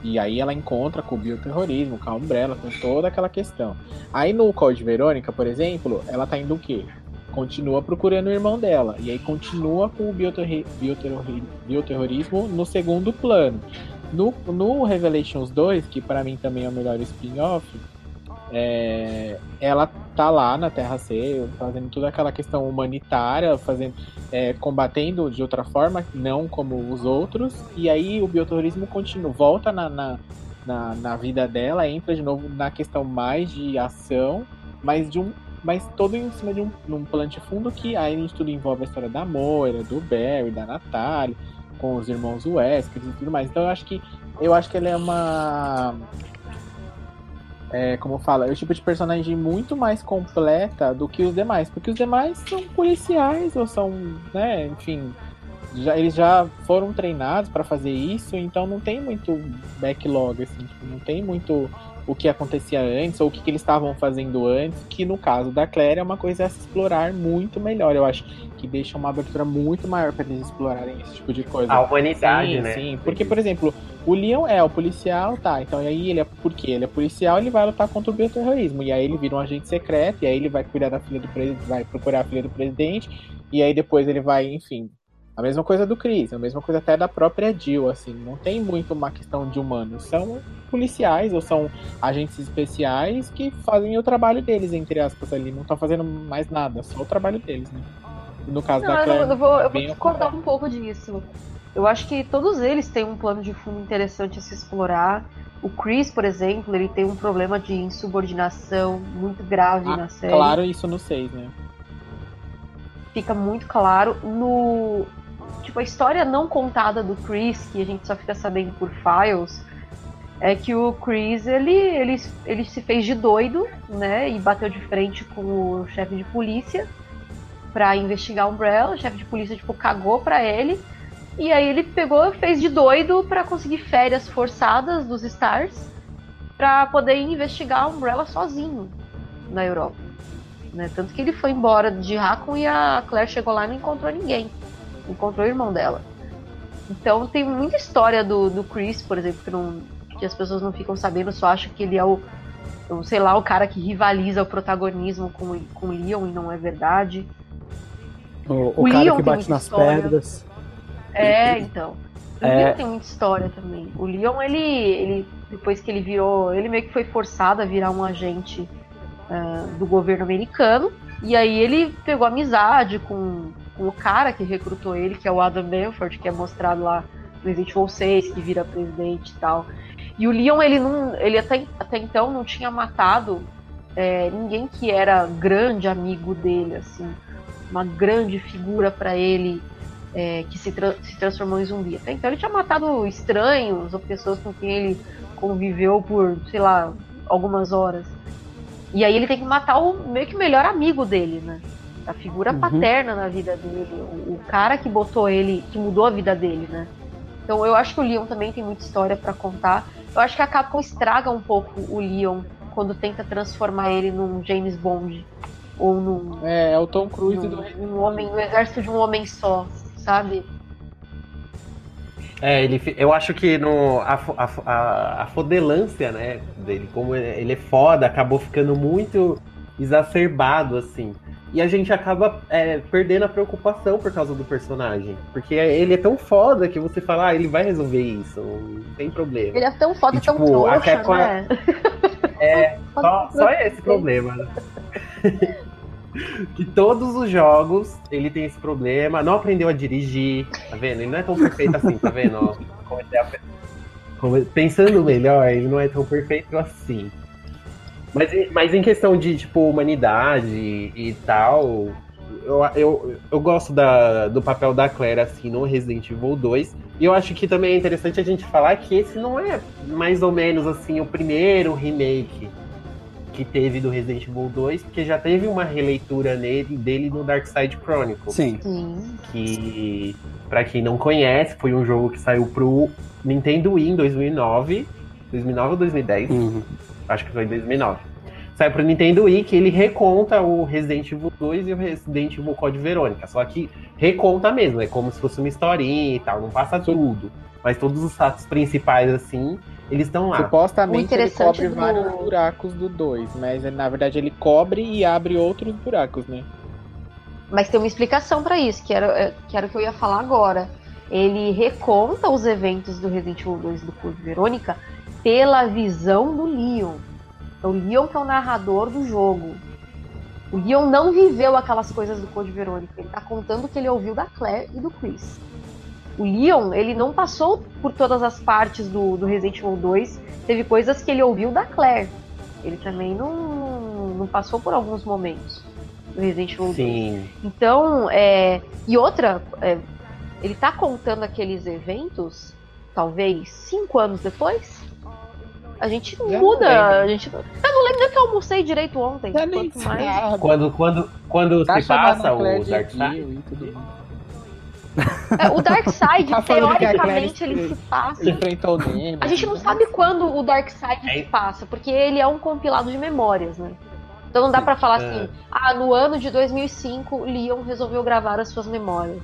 E aí ela encontra com o bioterrorismo, com a Umbrella, com toda aquela questão. Aí no Code Verônica, por exemplo, ela tá indo o quê? Continua procurando o irmão dela. E aí continua com o bioterrorismo no segundo plano. No, no Revelations 2, que pra mim também é o melhor spin-off, é, ela tá lá na Terra C, fazendo toda aquela questão humanitária, fazendo, é, combatendo de outra forma, não como os outros, e aí o bioterrorismo continua, volta na, na, na, na vida dela, entra de novo na questão mais de ação, mas de um. Mas todo em cima de um, num plano de fundo que aí a tudo envolve a história da Moira, do Barry, da Natalie, com os irmãos Wesker e tudo mais. Então eu acho que eu acho que ela é uma é, como fala, é o tipo de personagem muito mais completa do que os demais, porque os demais são policiais ou são, né, enfim, já, eles já foram treinados para fazer isso, então não tem muito backlog, assim, tipo, não tem muito o que acontecia antes ou o que, que eles estavam fazendo antes, que no caso da Claire é uma coisa a se explorar muito melhor, eu acho que deixa uma abertura muito maior para eles explorarem esse tipo de coisa.
A humanidade,
sim,
né?
Sim, porque, por exemplo, o Leon é o policial, tá, então aí ele é, por quê? Ele é policial, ele vai lutar contra o bioterrorismo, e aí ele vira um agente secreto, e aí ele vai cuidar da filha do presidente, vai procurar a filha do presidente, e aí depois ele vai, enfim, A mesma coisa do Chris, a mesma coisa até da própria Jill, assim, não tem muito uma questão de humanos, são policiais ou são agentes especiais que fazem o trabalho deles, entre aspas, ali, não estão fazendo mais nada, só o trabalho deles, né? No caso
Não,
da
eu,
Claire,
eu vou, eu vou
bem ao
discordar um pouco disso. Eu acho que todos eles têm um plano de fundo interessante a se explorar. O Chris, por exemplo, ele tem um problema de insubordinação muito grave
Ah,
na série.
Claro, isso no 6, né?
Fica muito claro. No. Tipo, a história não contada do Chris, que a gente só fica sabendo por files, é que o Chris ele, ele, ele se fez de doido, né? E bateu de frente com o chefe de polícia pra investigar a Umbrella. O chefe de polícia, tipo, cagou pra ele. E aí ele pegou, fez de doido pra conseguir férias forçadas dos Stars pra poder investigar a Umbrella sozinho na Europa. Né? Tanto que ele foi embora de Raccoon e a Claire chegou lá e não encontrou ninguém. Encontrou o irmão dela. Então tem muita história do, do Chris, por exemplo, que, não, que as pessoas não ficam sabendo, só acham que ele é o, o, sei lá, o cara que rivaliza o protagonismo com, com o Leon e não é verdade.
O, o cara
Leon
que bate nas
história.
pedras.
É, então. O
É.
Leon tem muita história também. O Leon, ele, ele, depois que ele virou, ele meio que foi forçado a virar um agente ah, do governo americano. E aí ele pegou amizade com, com o cara que recrutou ele, que é o Adam Belfort, que é mostrado lá no Resident Evil 6, que vira presidente e tal. E o Leon, ele, não, ele até, até então não tinha matado é, ninguém que era grande amigo dele, assim, uma grande figura pra ele é, que se, tra- se transformou em zumbi. Até então ele tinha matado estranhos ou pessoas com quem ele conviveu por, sei lá, algumas horas. E aí ele tem que matar o meio que melhor amigo dele, né? A figura
Uhum.
paterna na vida dele, o, o cara que botou ele, que mudou a vida dele, né? Então eu acho que o Leon também tem muita história pra contar. Eu acho que a Capcom estraga um pouco o Leon quando tenta transformar ele num James Bond ou num,
É, é o Tom Cruise do
num, num homem, no exército de um homem só, sabe?
É, ele, eu acho que no, a, a, a, a fodelância, né, dele, como ele ele é foda, acabou ficando muito exacerbado, assim. E a gente acaba é, perdendo a preocupação por causa do personagem. Porque ele é tão foda que você fala, ah, ele vai resolver isso, não tem problema.
Ele é tão foda,
E,
tão
tipo, a
trouxa,
Capcom-
né?
É, só, só esse problema. né? que todos os jogos ele tem esse problema, não aprendeu a dirigir, tá vendo? Ele não é tão perfeito assim, tá vendo? Comecei a- come- Pensando melhor, ele não é tão perfeito assim. Mas, em- mas em questão de, tipo, humanidade e tal, eu, eu, eu gosto da, do papel da Claire, assim, no Resident Evil 2. E eu acho que também é interessante a gente falar que esse não é mais ou menos, assim, o primeiro remake que teve do Resident Evil 2, porque já teve uma releitura nele, dele no Dark Side Chronicles
Sim.
Que pra quem não conhece, foi um jogo que saiu pro Nintendo Wii em 2009, 2009 ou 2010,
Uhum.
Acho que foi em 2009. Saiu pro Nintendo Wii que ele reconta o Resident Evil 2 e o Resident Evil Code Verônica, só que reconta mesmo, é como se fosse uma historinha e tal, não passa tudo, mas todos os fatos principais assim, eles estão lá.
Supostamente ele cobre
do-
vários buracos do 2, mas na verdade ele cobre e abre outros buracos, né?
Mas tem uma explicação pra isso, que era, é, que era o que eu ia falar agora. Ele reconta os eventos do Resident Evil 2 do Code Verônica pela visão do Leon. Então, o Leon que é o narrador do jogo. O Leon não viveu aquelas coisas do Code Verônica. Ele tá contando o que ele ouviu da Claire e do Chris. O Leon, ele não passou por todas as partes do, do Resident Evil 2. Teve coisas que ele ouviu da Claire. Ele também não, não passou por alguns momentos do Resident Evil 2.
Sim.
Então, é, e outra, é, ele tá contando aqueles eventos, talvez cinco anos depois. A gente
Já
muda, a gente. Eu não lembro nem que eu almocei direito ontem.
Já nem
quanto mais.
sabe.
Quando, quando, quando
Tá
se passa o Dark Side,
e.
É, o Darkseid,
Tá falando que a
teoricamente, ele se passa.
Enfrentou o Nemo.
A gente não sabe quando o Darkseid
É.
se passa, porque ele é um compilado de memórias, né? Então não dá pra falar
É.
assim, ah, no ano de 2005, Leon resolveu gravar as suas memórias.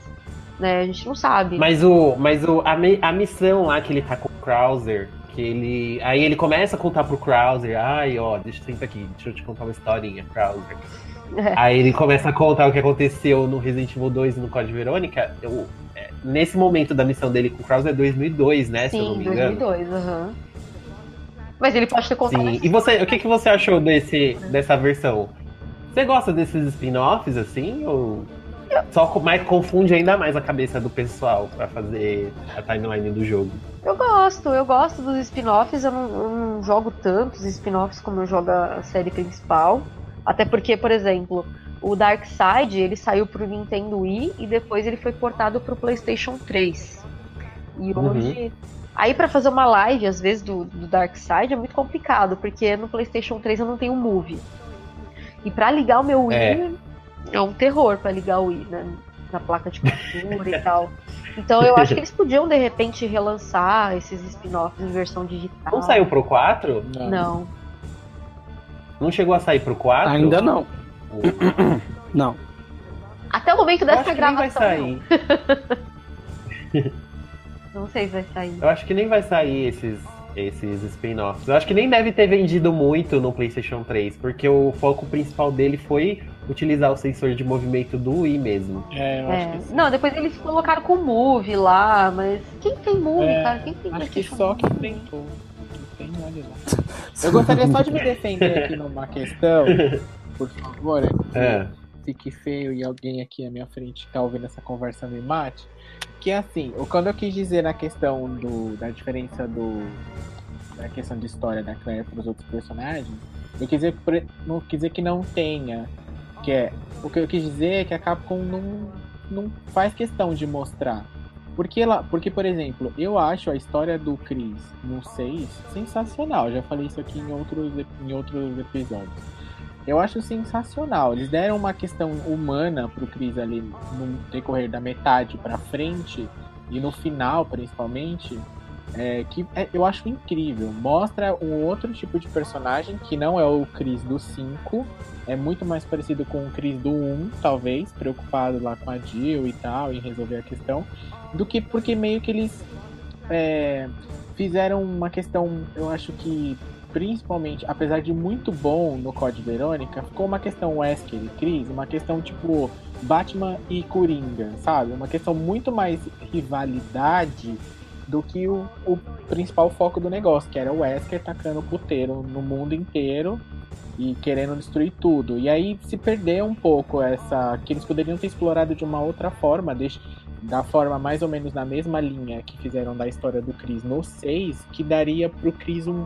Né? A gente não sabe.
Mas o, mas o, a, a missão lá que ele tá com o Krauser, que ele. Aí ele começa a contar pro Krauser, ai, ó, deixa eu sentar aqui, deixa eu te contar uma historinha, Krauser.
É.
Aí ele começa a contar o que aconteceu no Resident Evil 2 e no Código Verônica. Eu, é, nesse momento da missão dele com o Kraus é 2002, né? se eu não
Sim,
me engano.
2002, aham. Mas ele pode ter contado.
Sim. E você, o que, que você achou desse, dessa versão? Você gosta desses spin-offs assim? Ou só mais confunde ainda mais a cabeça do pessoal pra fazer a timeline do jogo?
Eu gosto, eu gosto dos spin-offs, eu não, eu não jogo tantos spin-offs como eu jogo a série principal. Até porque, por exemplo, o Dark Side ele saiu pro Nintendo Wii e depois ele foi portado pro PlayStation 3. E
Uhum.
hoje. Aí pra fazer uma live, às vezes, do, do Dark Side é muito complicado, porque no PlayStation 3 eu não tenho Move. E pra ligar o meu Wii
É.
é, um terror pra ligar o Wii, né? Na placa de captura e tal. Então eu acho que eles podiam, de repente, relançar esses spin-offs em versão digital.
Não saiu pro 4?
Não.
Não chegou a sair pro 4?
Ainda não. Não.
Até o momento
Eu
dessa
acho que nem vai
gravação.
sair.
Não. não sei se vai sair.
Eu acho que nem vai sair esses, esses spin-offs. Eu acho que nem deve ter vendido muito no PlayStation 3, porque o foco principal dele foi utilizar o sensor de movimento do Wii mesmo.
É, eu acho
É.
que sim.
Não, depois eles colocaram com Move lá, mas quem tem Move,
É,
cara? Quem tem
Acho que só
Move?
que tentou. Não tem, olha lá. Eu gostaria só de me defender aqui numa questão, por favor, que
É.
fique feio e alguém aqui à minha frente que tá ouvindo essa conversa me mate. Que assim, quando eu quis dizer na questão do, da diferença do. da questão de história da Claire para os outros personagens, eu quis dizer, não quis dizer que não tenha. Que é. O que eu quis dizer é que a Capcom não, não faz questão de mostrar. Porque, ela, porque, por exemplo, eu acho a história do Chris no 6 sensacional. Já falei isso aqui em outros, em outros episódios. Eu acho sensacional. Eles deram uma questão humana pro Chris ali no decorrer da metade pra frente e no final, principalmente, é, que é- eu acho incrível. Mostra um outro tipo de personagem que não é o Chris do 5. É muito mais parecido com o Chris do 1, talvez, preocupado lá com a Jill e tal, em resolver a questão, do que porque meio que eles é, fizeram uma questão, eu acho que principalmente, apesar de muito bom no Code Verônica, ficou uma questão Wesker e Chris, uma questão tipo Batman e Coringa, sabe? Uma questão muito mais rivalidade do que o, o principal foco do negócio, que era o Wesker tacando puteiro no mundo inteiro e querendo destruir tudo. E aí se perdeu um pouco essa. que eles poderiam ter explorado de uma outra forma, deixa, da forma mais ou menos na mesma linha que fizeram da história do Chris no 6, que daria pro Chris um,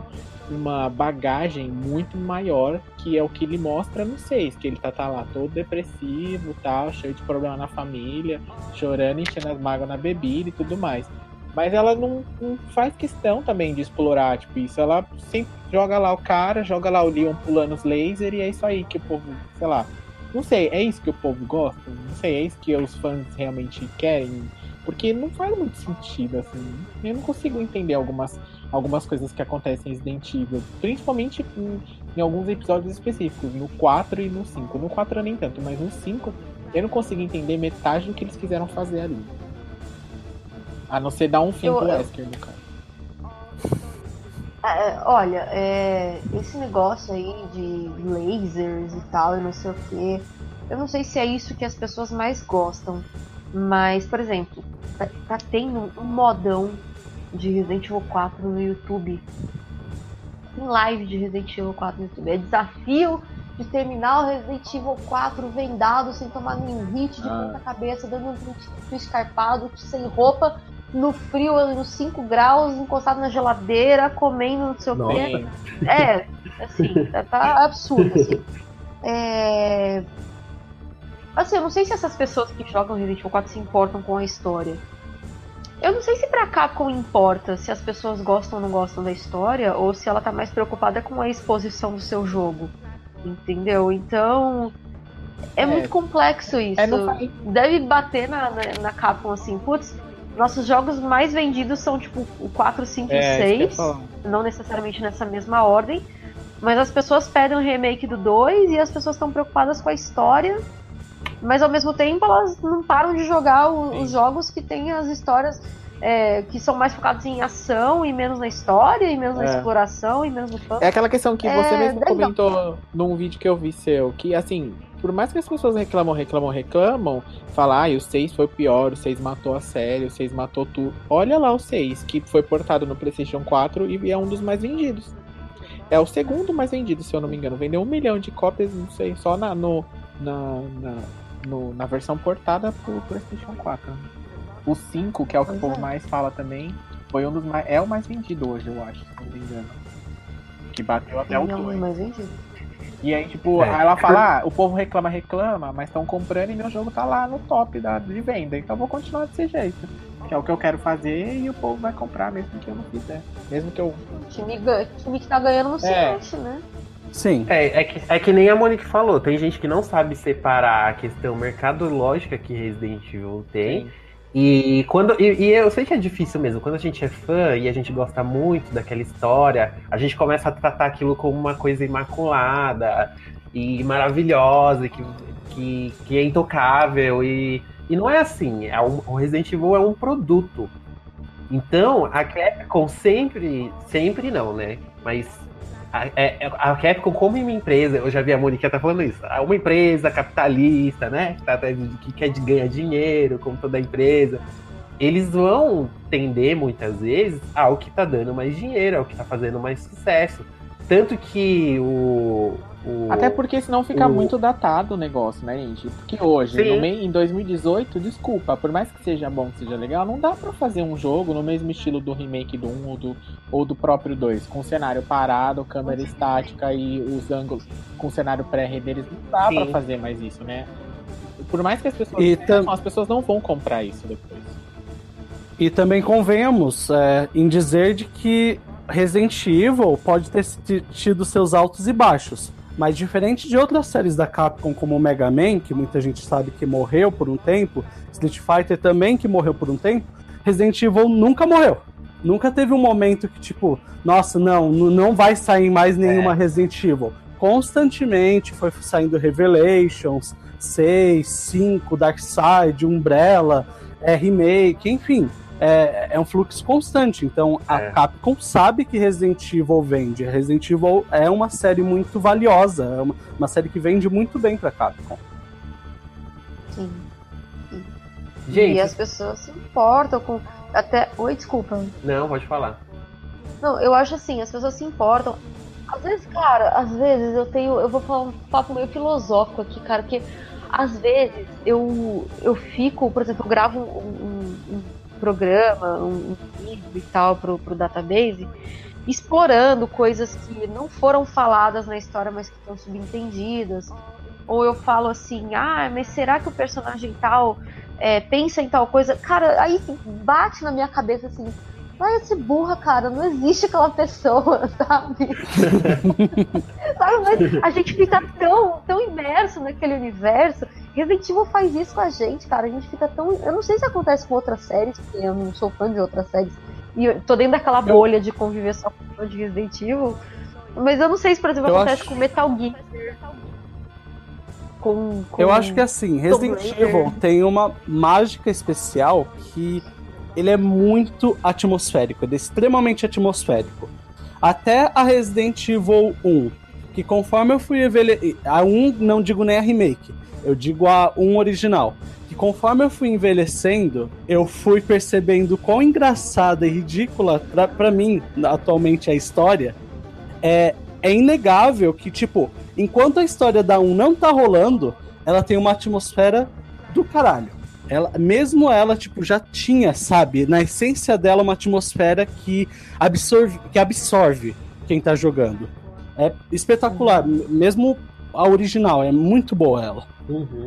uma bagagem muito maior, que é o que ele mostra no 6, que ele tá, tá lá todo depressivo tal, cheio de problema na família, chorando, enchendo as mágoas na bebida e tudo mais. Mas ela não, não faz questão também de explorar, tipo, isso. Ela sempre joga lá o cara, joga lá o Leon pulando os lasers e é isso aí que o povo, sei lá. Não sei, é isso que o povo gosta? Não sei, é isso que os fãs realmente querem? Porque não faz muito sentido, assim. Eu não consigo entender algumas, algumas coisas que acontecem em Resident Evil. Principalmente em, em alguns episódios específicos, no 4 e no 5. No 4 nem tanto, mas no 5 eu não consigo entender metade do que eles quiseram fazer ali. A não ser dar um fim
Eu-
pro Wesker, no caso.
É, olha, é, esse negócio aí de lasers e tal, e não sei o que, eu não sei se é isso que as pessoas mais gostam. Mas, por exemplo, tá, tá tendo um modão de Resident Evil 4 no YouTube. Tem live de Resident Evil 4 no YouTube. É desafio de terminar o Resident Evil 4 vendado, sem tomar nenhum hit de
Ah.
ponta cabeça, dando um escarpado, sem roupa, no frio, nos 5 graus, encostado na geladeira, comendo não sei o quê. É, assim, tá- tá absurdo, assim. É... Assim, eu não sei se essas pessoas que jogam Resident Evil 4 se importam com a história. Eu não sei se pra Capcom importa se as pessoas gostam ou não gostam da história, ou se ela tá mais preocupada com a exposição do seu jogo. Entendeu? Então. É,
É.
muito complexo isso.
É, não faz-
Deve bater na, na, na Capcom assim, putz, nossos jogos mais vendidos são tipo o 4, 5 e
É, ia
6
falar.
não necessariamente nessa mesma ordem, mas as pessoas pedem um remake do 2 e as pessoas estão preocupadas com a história, mas ao mesmo tempo elas não param de jogar o- os jogos que têm as histórias é, que são mais focados em ação e menos na história, e menos na
É.
exploração e menos no fã.
É aquela questão que você
É,
mesmo
legal.
comentou num vídeo que eu vi seu, que assim, por mais que as pessoas reclamam, reclamam, reclamam, falar, ah, o 6 foi pior, o 6 matou a série, o 6 matou tudo. Olha lá o 6, que foi portado no PlayStation 4 e é um dos mais vendidos. É o segundo mais vendido, se eu não me engano. Vendeu um milhão de cópias, não sei, só na, no, na, na, no- na versão portada pro PlayStation 4. O 5, que é o que o povo
é.
mais fala também, foi um dos mais. É o mais vendido hoje, eu acho, se não me engano. Que bateu até o
Não,
2.
mais vendido.
E aí, tipo,
É.
aí ela fala, ah, o povo reclama, reclama, mas estão comprando e meu jogo tá lá no top da, de venda. Então eu vou continuar desse jeito. Que é o que eu quero fazer e o povo vai comprar mesmo que eu não fizer. Mesmo que eu.
O time, time que tá ganhando não se
É.
mexe, né?
Sim.
É, é, que, é que nem a Monique falou, tem gente que não sabe separar a questão mercadológica que Resident Evil tem. E quando. E, e eu sei que é difícil mesmo, quando a gente é fã e a gente gosta muito daquela história, a gente começa a tratar aquilo como uma coisa imaculada e maravilhosa, que, que, que é intocável. E, e não é assim. É um- o Resident Evil é um produto. Então, a Capcom sempre. Sempre não, né? Mas a, é- a Capcom, como uma empresa, eu já vi a Monique até falando isso, é uma empresa capitalista, né? Que, tá quer ganhar dinheiro, como toda empresa. Eles vão tender muitas vezes ao que tá dando mais dinheiro, ao que tá fazendo mais sucesso. Tanto que o. o-
Até porque senão fica
o-
muito datado o negócio, né, gente? Porque hoje, meio, em 2018, desculpa, por mais que seja bom, que seja legal, não dá pra fazer um jogo no mesmo estilo do remake do 1 ou do, ou do próprio 2, com cenário parado, câmera estática e os ângulos com cenário pré-renderes. Não dá
Sim.
pra fazer mais isso, né? Por mais que as pessoas
E tam-
as pessoas não vão comprar isso depois.
E também convenhamos é, em dizer de que Resident Evil pode ter ti- tido seus altos e baixos. Mas diferente de outras séries da Capcom, como o Mega Man, que muita gente sabe que morreu por um tempo, Street Fighter também que morreu por um tempo, Resident Evil nunca morreu. Nunca teve um momento que, tipo, nossa, não, não vai sair mais nenhuma Resident Evil. Constantemente foi saindo Revelations, 6, 5, Darkseid, Umbrella, é, remake, enfim. É, é um fluxo constante. Então a
É.
Capcom sabe que Resident Evil vende. Resident Evil é uma série muito valiosa, é uma, uma série que vende muito bem pra Capcom.
Sim.
Gente,
E as pessoas se importam com. Até. Oi, desculpa.
não, pode falar.
Não, eu acho assim, as pessoas se importam. Às vezes, cara, às vezes eu tenho. Eu vou falar um papo meio filosófico aqui, cara, porque às vezes eu, eu fico, por exemplo, eu gravo um, um- um programa, um, um vídeo e tal pro, pro database, explorando coisas que não foram faladas na história, mas que estão subentendidas. Ou eu falo assim, ah, mas será que o personagem tal é, pensa em tal coisa? Cara, aí bate na minha cabeça assim, vai ser burra, cara, não existe aquela pessoa, sabe? sabe, mas a gente fica tão, tão imerso naquele universo. Resident Evil faz isso com a gente, cara. A gente fica tão. Eu não sei se acontece com outras séries, porque eu não sou fã de outras séries. E eu tô dentro daquela bolha de conviver só com fã de Resident Evil. Mas eu não sei se, por exemplo,
Eu
acontece
acho-
com Metal Gear. Com, com...
Eu acho que assim, Resident. Evil tem uma mágica especial que ele é muito atmosférico, ele é extremamente atmosférico. Até a Resident Evil 1, que conforme eu fui envelhecendo. A 1 não digo nem a remake, eu digo a 1 original. Que conforme eu fui envelhecendo, eu fui percebendo quão engraçada e ridícula, pra, pra mim, atualmente, a história. É, é inegável que, tipo, enquanto a história da 1 não tá rolando, ela tem uma atmosfera do caralho. Ela, mesmo ela, tipo, já tinha, sabe, na essência dela, uma atmosfera que absorve, que absorve quem tá jogando. É espetacular, m- mesmo a original, é muito boa ela.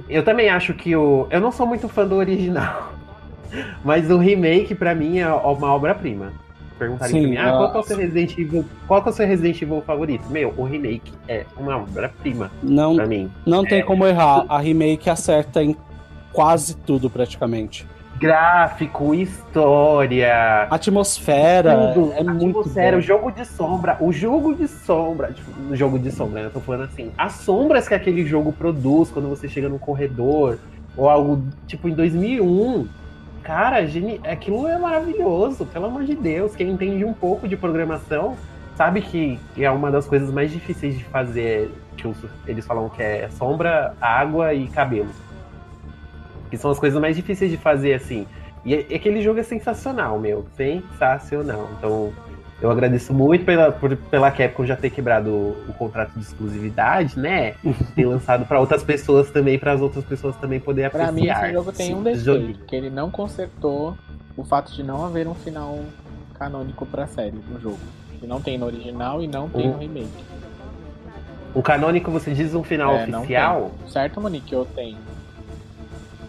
Eu também acho que o. Eu não sou muito fã do original. Mas o remake, pra mim, é uma obra-prima. Perguntaram
Sim,
pra mim, ah, qual que é o seu Resident Evil? Qual é o seu Resident Evil favorito? Meu, o remake é uma obra-prima
Não,
pra mim.
não tem
É.
como errar, a remake acerta em quase tudo praticamente.
Gráfico, história.
Atmosfera
Tudo,
é muito
atmosfera, o jogo de sombra, o jogo de sombra, tipo, o jogo de sombra, né? Eu tô falando assim, as sombras que aquele jogo produz quando você chega no corredor, ou algo tipo em 2001, cara, geni... aquilo é maravilhoso, pelo amor de Deus. Quem entende um pouco de programação sabe que é uma das coisas mais difíceis de fazer, que eles falam que é sombra, água e cabelo. Que são as coisas mais difíceis de fazer, assim. E é- aquele jogo é sensacional, meu. Sensacional. Então, eu agradeço muito pela, por, pela Capcom já ter quebrado o, o contrato de exclusividade, né? ter lançado para outras pessoas também, para as outras pessoas também poderem
Pra mim,
apreciar.
esse jogo tem um defeito, que ele não consertou o fato de não haver um final canônico pra série do jogo. Que não tem no original e não tem
Um
no remake.
O canônico, você diz um final
É,
oficial?
Certo, Monique? Eu tenho.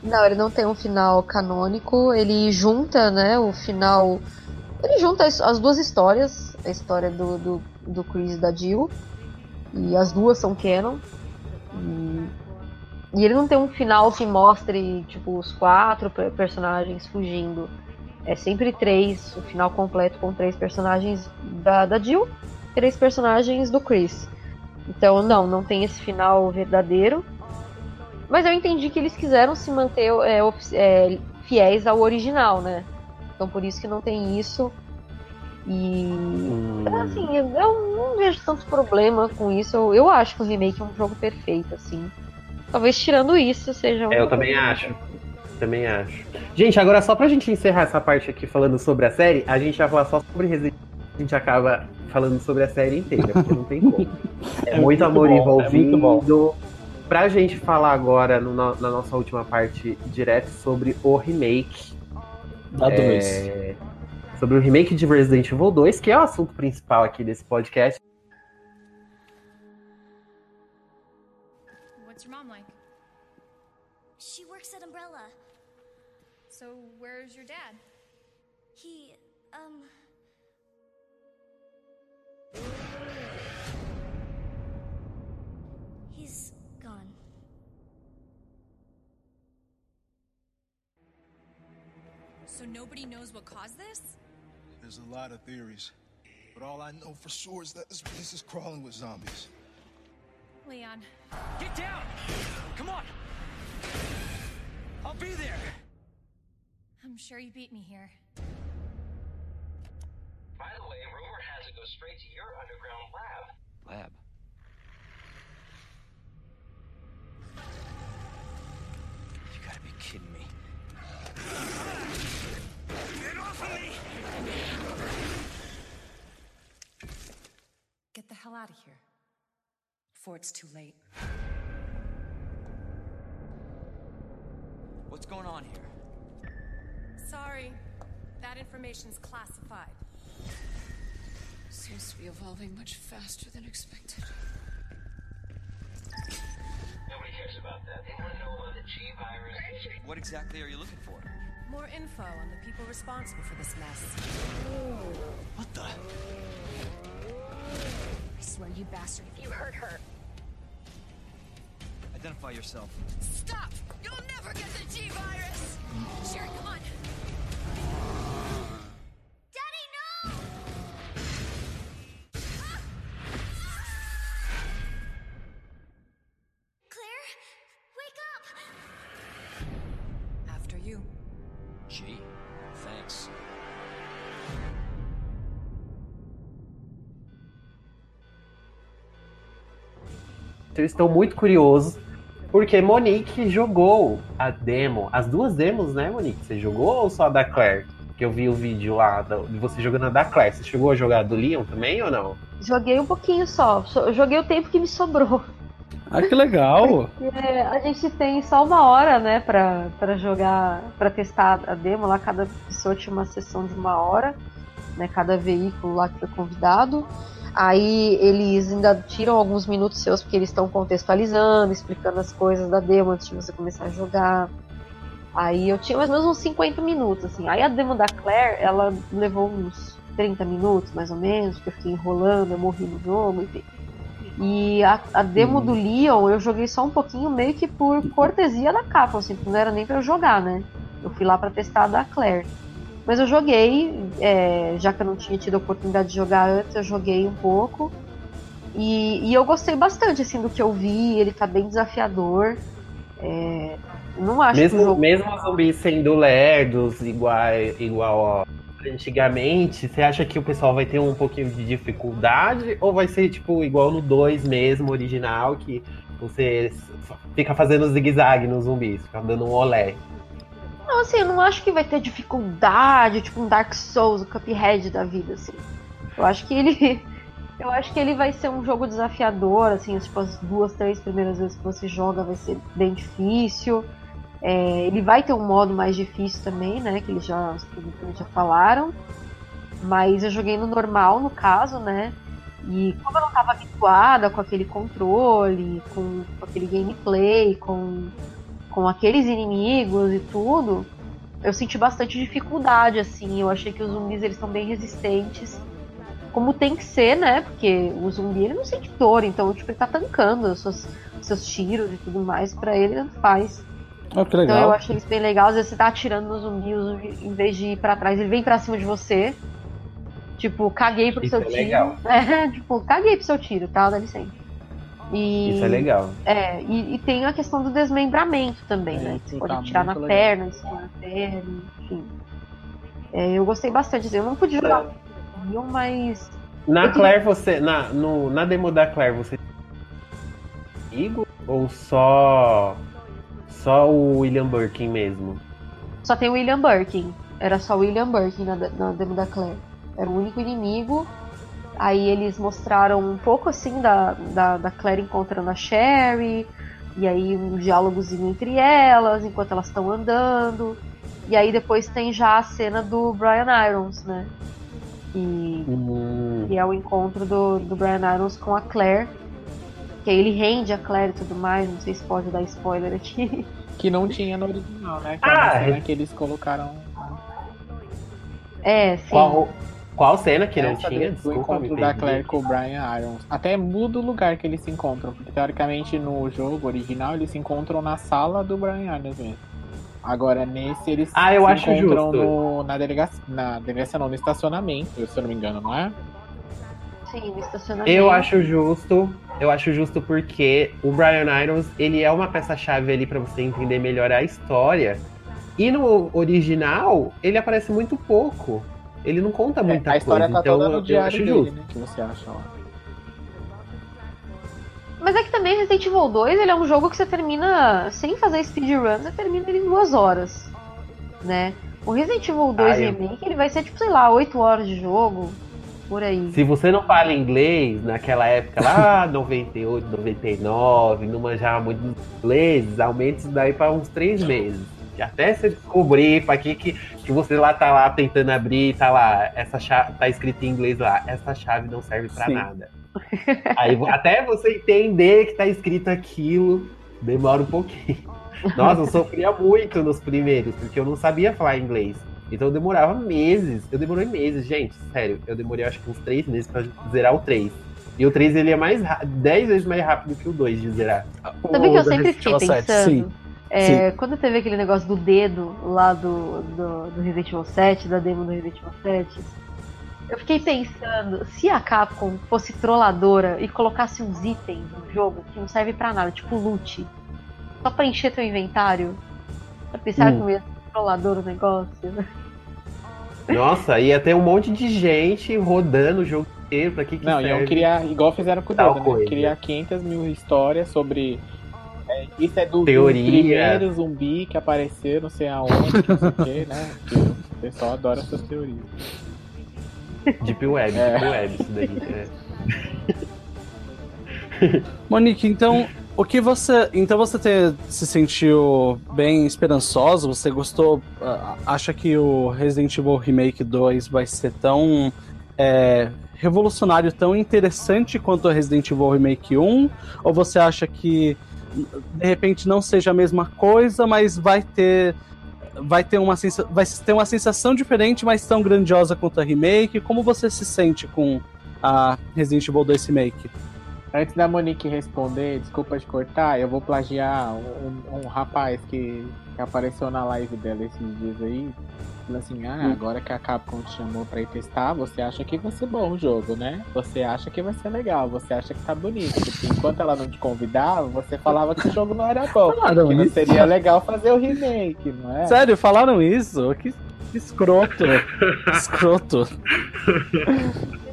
Não, ele não tem um final canônico, ele junta, né, o final. Ele junta as, as duas histórias, a história do, do, do Chris e da Jill, e as duas são canon. E, e ele não tem um final que mostre, tipo, os quatro per- personagens fugindo. É sempre três, o final completo com três personagens da, da Jill, três personagens do Chris. Então, não, não tem esse final verdadeiro. Mas eu entendi que eles quiseram se manter é, é, fiéis ao original, né? Então por isso que não tem isso. E
Hum,
assim, eu eu não vejo tanto problema com isso. Eu, eu acho que o remake é um jogo perfeito, assim. Talvez tirando isso seja um
É, eu também acho. Também acho. Gente, agora só pra gente encerrar essa parte aqui falando sobre a série, a gente vai falar só sobre Resident Evil. A gente acaba falando sobre a série inteira, porque não tem como. É,
É
muito
muito
amor
bom, é
envolvido.
muito
Pra gente falar agora, no- na, nossa última parte, direto sobre o remake.
Dá dois.
É, sobre o remake de Resident Evil 2, que é o assunto principal aqui desse podcast.
So, nobody knows what caused this?
There's a lot of theories. But all I know for sure is that this place is crawling with zombies.
Leon.
Get down! Come on! I'll be there!
I'm sure you beat me here.
By the way, rumor has it goes straight to your underground lab.
Lab. You gotta be kidding me. Get me!
Get the hell out of here. Before it's too late.
What's going on here?
Sorry. That information's classified.
Seems to be evolving much faster than expected.
Nobody cares about that. They want to know about the G virus.
What exactly are you looking for?
More info on the people responsible for this mess.
What the?
I swear, you bastard, if you hurt her.
Identify yourself.
Stop! You'll never get the G virus! Sherry, come on!
Eu estou muito curioso, porque Monique jogou a demo, as duas demos, né, Monique? Você jogou ou só a da Claire? Que eu vi o vídeo lá de você jogando a da Claire. Você chegou a jogar a do Leon também ou não?
Joguei um pouquinho só. joguei o tempo que me sobrou.
Ah, que legal!
É, a gente tem só uma hora, né, pra, pra jogar, pra testar a demo lá. Cada pessoa tinha uma sessão de uma hora, né, cada veículo lá que foi convidado. Aí eles ainda tiram alguns minutos seus porque eles estão contextualizando, explicando as coisas da demo antes de você começar a jogar. Aí eu tinha mais ou menos uns 50 minutos, assim. Aí a demo da Claire, ela levou uns 30 minutos, mais ou menos, porque eu fiquei enrolando, eu morri no jogo, enfim. E a, a demo do Leon eu joguei só um pouquinho, meio que por cortesia da Capcom, assim, não era nem pra eu jogar, né? Eu fui lá pra testar a da Claire. Mas eu joguei, é, já que eu não tinha tido a oportunidade de jogar antes, eu joguei um pouco. E, e eu gostei bastante, assim, do que eu vi, ele tá bem desafiador. É, não acho que o
Mesmo,
jogo...
mesmo os zumbis sendo lerdos, igual, igual antigamente, você acha que o pessoal vai ter um pouquinho de dificuldade? Ou vai ser, tipo, igual no 2 mesmo, original, que você fica fazendo zigue-zague nos zumbis, fica dando um olé?
Não, assim, eu não acho que vai ter dificuldade, tipo um Dark Souls, o Cuphead da vida, assim. Eu acho que ele. Eu acho que ele vai ser um jogo desafiador, assim, tipo, as duas, três primeiras vezes que você joga vai ser bem difícil. É, ele vai ter um modo mais difícil também, né? Que eles já, já falaram. Mas eu joguei no normal, no caso, né? E como eu não estava habituada com aquele controle, com, com aquele gameplay, com, com aqueles inimigos e tudo, eu senti bastante dificuldade, assim. Eu achei que os zumbis eles são bem resistentes. Como tem que ser, né? Porque o zumbi ele não sente dor, então tipo, ele tá tancando os seus, os seus tiros e tudo mais, para ele não faz.
Oh, que legal.
Então eu achei isso bem legal. Às vezes você tá atirando no zumbi, o zumbi, em vez de ir pra trás, ele vem pra cima de você. Tipo, caguei pro
Isso
seu
é
tiro.
legal.
É, tipo, caguei pro seu tiro, tá? Dá licença. E,
Isso é legal.
É, e, e tem a questão do desmembramento também,
É,
né? Você
tá
pode atirar na
muito legal.
perna, da perna, enfim. É, eu gostei bastante. assim, Eu não pude jogar viu, mas.
Na
Eu
Claire, você. Na, no, na demo da Claire, você. Amigo? Ou só. Só o William Birkin mesmo?
Só tem o William Birkin. Era só o William Birkin na, na demo da Claire. Era o único inimigo. Aí eles mostraram um pouco assim da, da, da Claire encontrando a Sherry. E aí um diálogozinho entre elas, enquanto elas estão andando. E aí depois tem já a cena do Brian Irons, né? E,
Hum,
que é o encontro do, do Brian Irons com a Claire. Que aí ele rende a Claire e tudo mais. Não sei se pode dar spoiler aqui.
Que não tinha no original, né? Que é
Ah, é.
que eles colocaram
É, sim.
qual, qual cena que não
essa
tinha? Desculpa, me
encontro da. Claire com o Brian Irons. Até muda o lugar que eles se encontram, porque teoricamente no jogo original eles se encontram na sala do Brian Irons mesmo. Agora nesse eles
Ah, eu
se
acho
encontram
justo.
no- na delegacia, na delegacia não, no estacionamento, se eu não me engano, não é?
Sim, no estacionamento.
Eu acho justo, eu acho justo porque o Brian Irons, ele é uma peça-chave ali pra você entender melhor a história. E no original, ele aparece muito pouco. Ele não conta muita
a história
coisa,
tá
então
toda no
eu
diário
acho
dele,
justo.
né? Que você acha lá.
Mas é que também Resident Evil 2 ele é um jogo que você termina sem fazer speedrun, você termina ele em duas horas, né? O Resident Evil 2
Ah, eu-
Remake ele vai ser tipo, sei lá, 8 horas de jogo, por aí.
Se você não fala inglês, naquela época lá, 98, 99, não manjava muito ingleses, aumenta isso daí pra uns três meses. Até você descobrir pra que, que, que você lá tá lá tentando abrir, tá lá, essa chave, tá escrito em inglês lá, essa chave não serve pra
Sim.
nada. Aí até você entender que tá escrito aquilo, demora um pouquinho. Nossa, eu sofria muito nos primeiros, porque eu não sabia falar inglês. Então eu demorava meses. Eu demorei meses, gente. Sério, eu demorei acho que uns três meses pra zerar o 3. E o 3 ele é mais ra- 10 vezes mais rápido que o 2 de zerar.
Sabe o que eu sempre fiquei
Evil 7,
pensando?
sim.
É, quando teve aquele negócio do dedo lá do, do, do Resident Evil 7, da demo do Resident Evil 7, eu fiquei pensando, se a Capcom fosse trolladora e colocasse uns itens no jogo que não servem pra nada, tipo loot, só pra encher teu inventário, pra pensar
Hum.
que ia ser trollador o negócio.
Nossa, ia ter um monte de gente rodando o jogo inteiro. Pra que, que
Não,
serve?
iam criar, igual fizeram com o dedo, né? Criar 500 mil histórias sobre. É, isso é do, do
Teoria.
primeiro zumbi que apareceu, não sei aonde, não sei o que, né? Porque o pessoal adora essas teorias.
Deep Web,
É.
Deep Web, isso daí. é.
Monique, então, o que você. Então você te- se sentiu bem esperançoso? Você gostou? Acha que o Resident Evil Remake 2 vai ser tão é, revolucionário, tão interessante quanto o Resident Evil Remake 1? Ou você acha que de repente não seja a mesma coisa, mas vai ter. Vai ter, uma sensa- vai ter uma sensação diferente, mas tão grandiosa quanto a remake. Como você se sente com a Resident Evil 2 Remake?
Antes da Monique responder, desculpa de cortar, eu vou plagiar um, um rapaz que, que apareceu na live dela esses dias aí. Falou assim, ah,
Hum.
agora que a Capcom te chamou pra ir testar, você acha que vai ser bom o jogo, né? Você acha que vai ser legal, você acha que tá bonito. Porque enquanto ela não te convidava, você falava que o jogo não era bom.
Falaram
que não
isso?
seria legal fazer o remake, não é?
Sério, falaram isso? Que... Escroto. Escroto.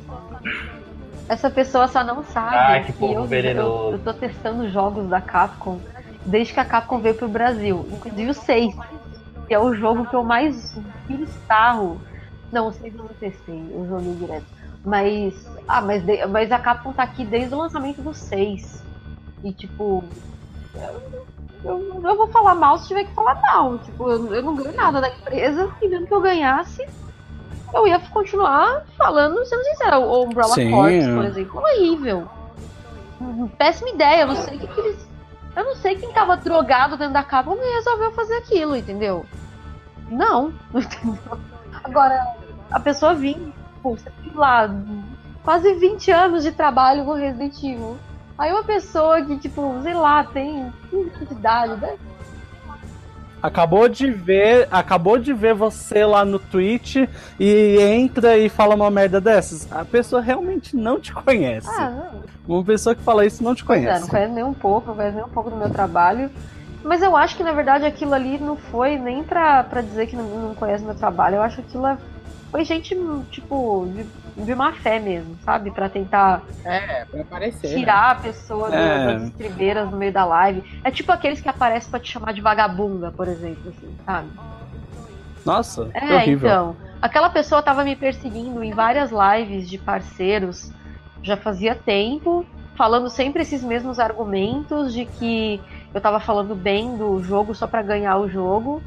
Essa pessoa só não sabe
Ai, que povo
eu, eu, eu tô testando jogos da Capcom desde que a Capcom veio pro Brasil. Inclusive o 6, que é o jogo que eu mais vi sarro. Não, o 6 eu não testei, eu joguei direto. Mas. Ah, mas, de- mas a Capcom tá aqui desde o lançamento do 6. E tipo. Eu, eu, eu vou falar mal se tiver que falar mal. Tipo, eu, eu não ganho nada da empresa, e mesmo que eu ganhasse, eu ia continuar falando, sendo sincera. O Umbrella
Sim.
Corps, por exemplo, horrível. Péssima ideia, eu não sei o que, que eles. Eu não sei quem tava drogado dentro da Capcom e resolveu fazer aquilo, entendeu? Não, entendeu? Agora, a pessoa vinha, pô, tem lá quase 20 anos de trabalho com Resident Evil. Aí uma pessoa que, tipo, sei lá, tem 15 anos de idade, né?
Acabou de ver, acabou de ver você lá no Twitch e entra e fala uma merda dessas. A pessoa realmente não te conhece.
Ah, não.
Uma pessoa que fala isso não te
Pois é,
conhece.
não conhece nem um pouco, não conhece nem um pouco do meu trabalho. Mas eu acho que na verdade aquilo ali não foi nem pra, pra dizer que não, não conhece meu trabalho. Eu acho que aquilo é- foi gente, tipo, de, de má fé mesmo, sabe? Pra tentar
É, pra aparecer. né?
tirar a pessoa
É.
das estribeiras no meio da live. É tipo aqueles que aparecem pra te chamar de vagabunda, por exemplo, assim, sabe?
Nossa, que
É,
horrível.
então. Aquela pessoa tava me perseguindo em várias lives de parceiros já fazia tempo, falando sempre esses mesmos argumentos de que eu tava falando bem do jogo só pra ganhar o jogo.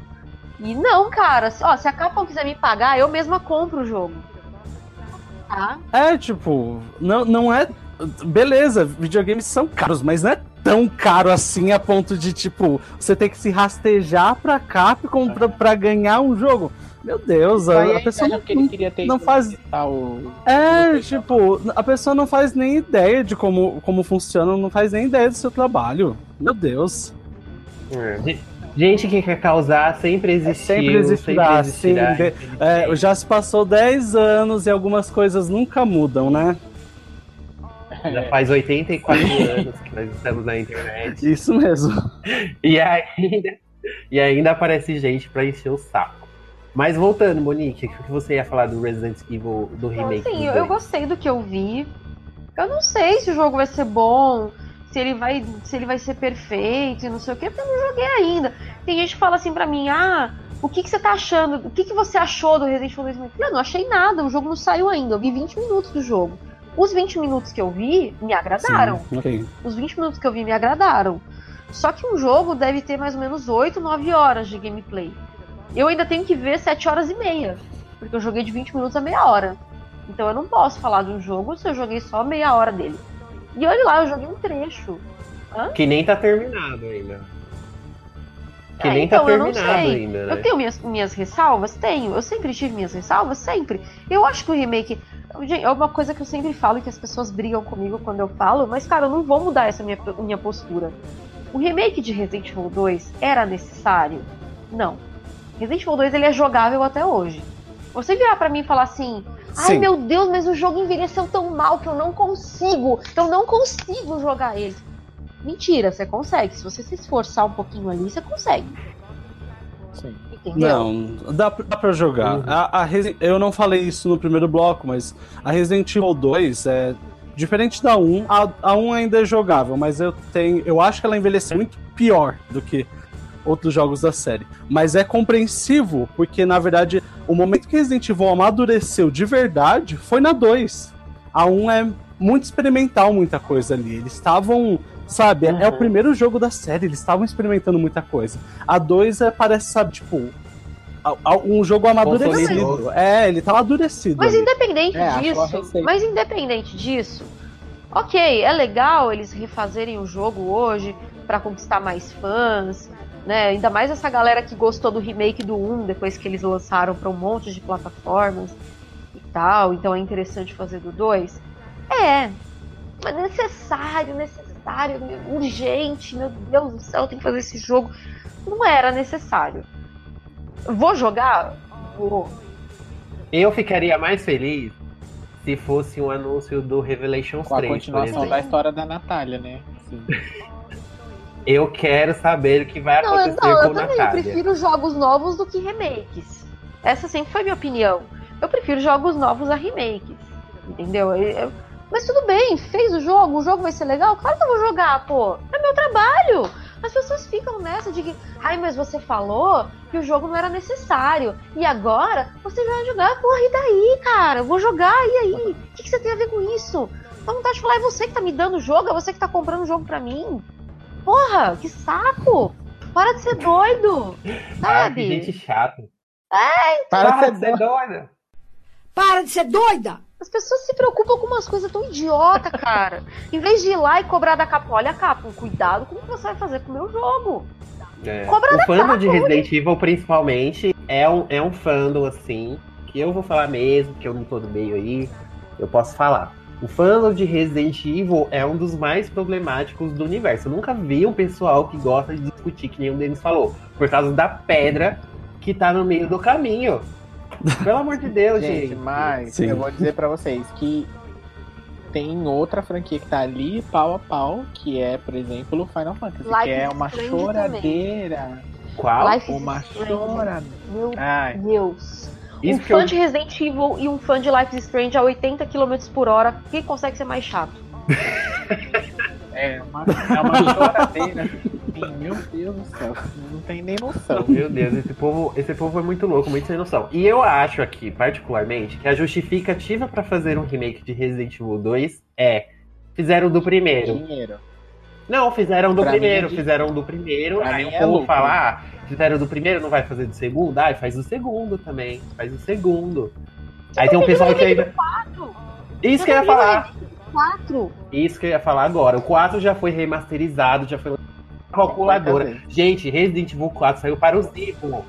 E não, cara, ó, se a Capcom quiser me pagar, eu mesma compro o jogo. Tá?
É, tipo, não, não é. Beleza, videogames são caros, mas não é tão caro assim a ponto de, tipo, você ter que se rastejar pra Capcom pra, pra ganhar um jogo. Meu Deus, a, a pessoa não,
porque ele queria ter
não faz.
visitar o...
É, tipo, a pessoa não faz nem ideia de como, como funciona, não faz nem ideia do seu trabalho. Meu Deus.
É. Gente que quer causar sempre existiu,
Sempre existirá, sim.
existirá.
de- é, já se passou 10 anos e algumas coisas nunca mudam, né?
Já faz 84 anos que nós estamos na internet.
Isso mesmo.
E ainda, e ainda aparece gente pra encher o saco. Mas voltando, Monique, o que você ia falar do Resident Evil do
Então,
remake?
assim,
do
eu, gostei do que eu vi. Eu não sei se o jogo vai ser bom, se ele vai, se ele vai ser perfeito e não sei o que, porque eu não joguei ainda. Tem gente que fala assim pra mim, ah, o que, que você tá achando? O que, que você achou do Resident Evil 2? Eu falei, "Ah, não achei nada, o jogo não saiu ainda. Eu vi 20 minutos do jogo. Os 20 minutos que eu vi me agradaram.
Sim, ok.
Os 20 minutos que eu vi me agradaram. Só que um jogo deve ter mais ou menos 8, 9 horas de gameplay. Eu ainda tenho que ver 7 horas e meia. Porque eu joguei de 20 minutos a meia hora. Então eu não posso falar de um jogo se eu joguei só meia hora dele. E olha lá, eu joguei um trecho. Hã?
Que nem tá terminado ainda. Que
É,
nem
então,
tá
eu não
terminado ainda, né?
Eu tenho minhas, minhas ressalvas? Tenho. Eu sempre tive minhas ressalvas? Sempre. Eu acho que o remake. É uma coisa que eu sempre falo e que as pessoas brigam comigo quando eu falo, mas, cara, eu não vou mudar essa minha, minha postura. O remake de Resident Evil 2 era necessário? Não. Resident Evil 2 ele é jogável até hoje. Você virar pra mim e falar assim: Ai
Sim.
meu Deus, mas o jogo envelheceu tão mal que eu não consigo, eu não consigo jogar ele. Mentira, você consegue. Se você se esforçar um pouquinho ali, você consegue.
Sim.
Entendeu?
Não, dá, dá pra jogar. A, a Resi- eu não falei isso no primeiro bloco, mas a Resident Evil 2 é diferente da 1. A, a 1 ainda é jogável, mas eu tenho. Eu acho que ela envelheceu muito pior do que outros jogos da série. Mas é compreensivo, porque na verdade o momento que Resident Evil amadureceu de verdade foi na 2. A 1 é muito experimental, muita coisa ali. Eles estavam. Sabe, é- é o primeiro jogo da série, eles estavam experimentando muita coisa. A 2 é, parece, sabe, tipo. Um jogo amadurecido. É, ele tá amadurecido.
Mas
ali.
independente
É,
disso, mas independente disso, ok, é legal eles refazerem o jogo hoje pra conquistar mais fãs, né? Ainda mais essa galera que gostou do remake do 1 depois que eles lançaram pra um monte de plataformas e tal, então é interessante fazer do 2. É, mas necessário, necessário, urgente, meu Deus do céu, tem que fazer esse jogo. Não era necessário. Vou jogar? Vou.
Eu ficaria mais feliz se fosse um anúncio do Revelations
Com a
3, por
continuação
exemplo.
da história da Natália, né? Sim.
Eu quero saber o que vai
Não, eu,
acontecer
não,
com
eu também. Eu
Natália.
prefiro jogos novos do que remakes. Essa sempre foi minha opinião. Eu prefiro jogos novos a remakes. Entendeu? Eu- eu- Mas tudo bem, fez o jogo, o jogo vai ser legal? Claro que eu vou jogar, pô. É meu trabalho. As pessoas ficam nessa de que, ai, mas você falou que o jogo não era necessário. E agora você vai jogar, porra, e daí, cara? Eu vou jogar, e aí? O que, que você tem a ver com isso? Dá vontade de falar, é você que tá me dando o jogo, é você que tá comprando o jogo pra mim. Porra, que saco! Para de ser doido!
Ah, que
Sabe?
gente chata.
É,
Para de ser doida.
Para de ser doida! As pessoas se preocupam com umas coisas tão idiota, cara. em vez de ir lá e cobrar da Capcom, olha, Capcom, cuidado com o que você vai fazer com o meu jogo.
É.
Cobra
O
da
fandom de
Capcom,
Resident Evil, principalmente, é um, é um fandom, assim, que eu vou falar mesmo, que eu não tô no meio aí, eu posso falar. O fandom de Resident Evil é um dos mais problemáticos do universo. Eu nunca vi um pessoal que gosta de discutir, que nem um deles falou, por causa da pedra que tá no meio do caminho. Pelo amor de Deus, gente.
Gente, mas
Sim.
eu vou dizer pra vocês que tem outra franquia que tá ali pau a pau, que é, por exemplo, o Final Fantasy,
Life
que é uma
Strange
choradeira.
Qual?
Life
Uma
Strange.
chora.
Meu
Ai.
Deus.
Isso
um
que
fã
eu-
de Resident Evil e um fã de Life is Strange a 80 km por hora, quem consegue ser mais chato?
É uma, é uma choradeira. Sim, meu Deus do céu. Não tem nem noção.
Meu Deus, esse povo, esse povo é muito louco, muito sem noção. E eu acho aqui, particularmente, que a justificativa pra fazer um remake de Resident Evil 2 é fizeram do primeiro.
Dinheiro.
Não, fizeram do
Pra
primeiro,
mim é
fizeram do primeiro. Aí o
é
povo
lucro.
fala, ah, fizeram do primeiro, não vai fazer do segundo? Ah, faz do segundo também, faz do segundo. Aí tem um pessoal que ainda. Isso que eu ia falar.
4.
Isso que eu ia falar agora. O 4 já foi remasterizado, já foi calculadora. Gente, Resident Evil 4 saiu para o Zibo.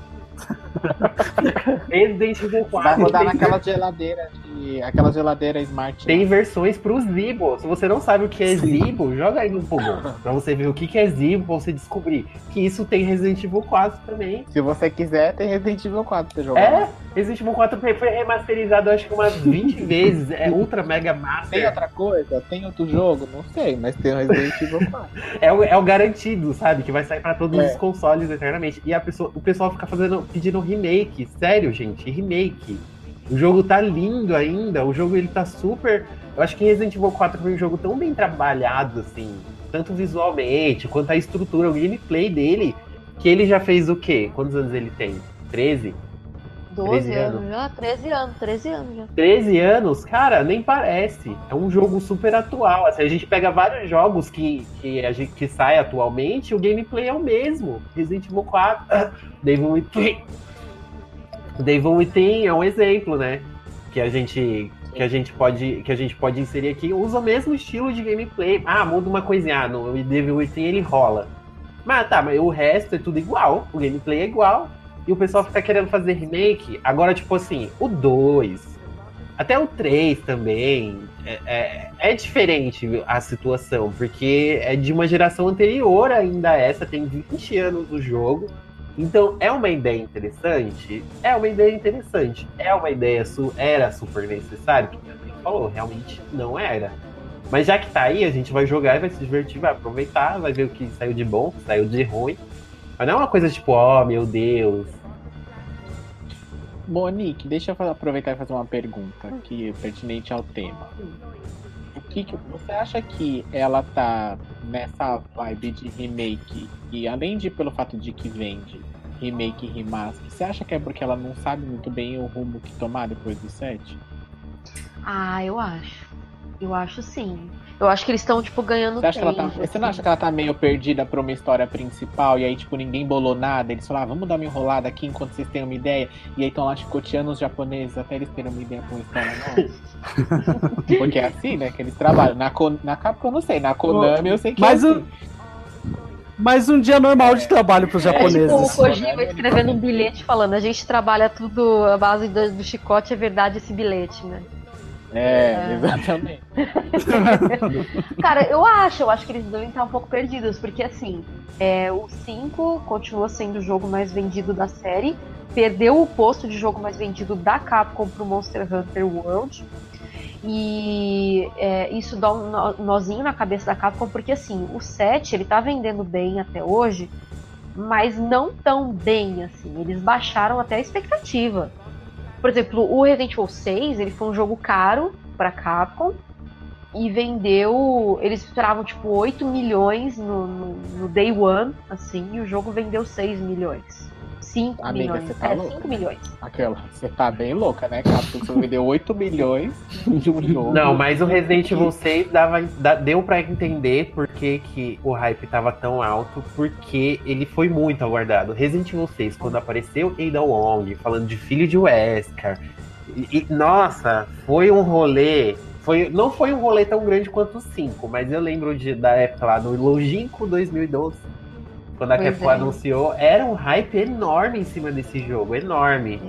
Resident Evil 4
Vai rodar
tem,
naquela geladeira de. aquela geladeira smart.
tem versões pro Zibo. Se você não sabe o que é Zibo, joga aí no Google. Pra você ver o que é Zibo, pra você descobrir que isso tem Resident Evil 4 também.
Se você quiser, tem Resident Evil 4 pra você jogar.
É, Resident Evil 4 foi remasterizado acho que umas 20 vezes. É ultra mega
Tem
master.
outra coisa? Tem outro jogo? Não sei, mas tem o Resident Evil 4.
É o, é o garantido, sabe? Que vai sair pra todos
É.
os consoles eternamente. E a pessoa, o pessoal fica fazendo, pedindo remake. Sério, gente, remake. O jogo tá lindo ainda. O jogo ele tá super. Eu acho que Resident Evil 4 foi um jogo tão bem trabalhado, assim. Tanto visualmente, quanto a estrutura, o gameplay dele. Que ele já fez o quê? Quantos anos ele tem? 13?
12
13
anos
anos.
já, 13 anos, 13 anos já.
13 anos, cara, nem parece. É um jogo super atual. Assim, a gente pega vários jogos que, que, a gente, que sai atualmente, o gameplay é o mesmo. Resident Evil 4, Devil. Devil Within é um exemplo, né? Que a gente que a gente pode que a gente pode inserir aqui usa o mesmo estilo de gameplay. Ah, muda uma coisinha, ah, no Devil Within ele rola. Mas tá, mas o resto é tudo igual, o gameplay é igual. E o pessoal fica querendo fazer remake. Agora, tipo assim, o 2, até o 3 também, é, é, é diferente a situação, porque é de uma geração anterior ainda essa, tem 20 anos o jogo. Então, é uma ideia interessante? É uma ideia interessante. É uma ideia, su era super necessário? Que a gente falou, realmente não era. Mas já que tá aí, a gente vai jogar e vai se divertir, vai aproveitar, vai ver o que saiu de bom, o que saiu de ruim. Mas não é uma coisa tipo, ó, meu Deus.
Monique, deixa eu aproveitar e fazer uma pergunta aqui pertinente ao tema. Que, que você acha que ela tá nessa vibe de remake e além de pelo fato de que vende remake e remaster, você acha que é porque ela não sabe muito bem o rumo que tomar depois do 7?
Ah, eu acho. Eu acho sim. Eu acho que eles estão, tipo, ganhando
Você, acha que ela tá,
tempo,
você não
assim.
acha que ela tá meio perdida pra uma história principal e aí, tipo, ninguém bolou nada? Eles falaram, ah, vamos dar uma enrolada aqui enquanto vocês têm uma ideia. E aí estão lá chicoteando os japoneses até eles terem uma ideia pra uma história nova. Porque é assim, né? Que eles trabalham. Na, na Capcom eu não sei, na Konami eu sei que
Mas
é
o-
assim.
Mais um dia normal de trabalho pros
É tipo o
japoneses.
Kojima escrevendo um bilhete falando, a gente trabalha tudo à base do, do chicote, é verdade esse bilhete, né?
É, exatamente.
Cara, eu acho, eu acho que eles devem estar um pouco perdidos, porque assim, é, o 5 continua sendo o jogo mais vendido da série, perdeu o posto de jogo mais vendido da Capcom pro Monster Hunter World. E é, isso dá um nozinho na cabeça da Capcom, porque assim, o 7 ele tá vendendo bem até hoje, mas não tão bem assim. Eles baixaram até a expectativa. Por exemplo, o Resident Evil 6, ele foi um jogo caro pra Capcom e vendeu. Eles esperavam tipo 8 milhões no, no, no day one, assim, e o jogo vendeu 6 milhões. 5
Amiga,
milhões.
você tá
é,
louca.
5 milhões.
Aquela, você tá bem louca, né, Capcom? Você vendeu 8 milhões de um jogo.
Não, mas o Resident Evil 6 dava, da- deu pra entender por que, que o hype tava tão alto, porque ele foi muito aguardado. Resident Evil 6, quando apareceu Ada Wong, falando de filho de Wesker, e, e, nossa, foi um rolê. Foi, não foi um rolê tão grande quanto o 5, mas eu lembro de, da época lá, no longínquo 2012, quando a
Pois
Capcom
é.
anunciou, era um hype enorme em cima desse jogo, enorme.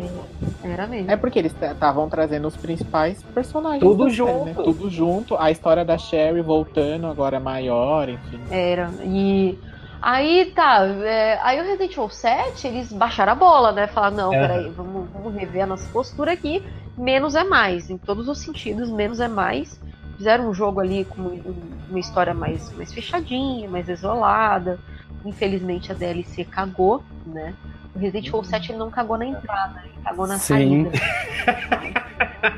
Era mesmo.
É porque eles estavam trazendo os principais personagens.
Tudo
da série,
junto.
né? Tudo junto. A história da Sherry voltando agora maior, enfim.
Era. E aí tá. é, aí o Resident Evil 7, eles baixaram a bola, né? Falaram, não, peraí, vamos, vamos rever a nossa postura aqui. Menos é mais, em todos os sentidos, menos é mais. Fizeram um jogo ali com um- uma história mais, mais fechadinha, mais isolada. Infelizmente a DLC cagou, né? O Resident Evil 7 ele não cagou na entrada, ele cagou na
Sim.
saída.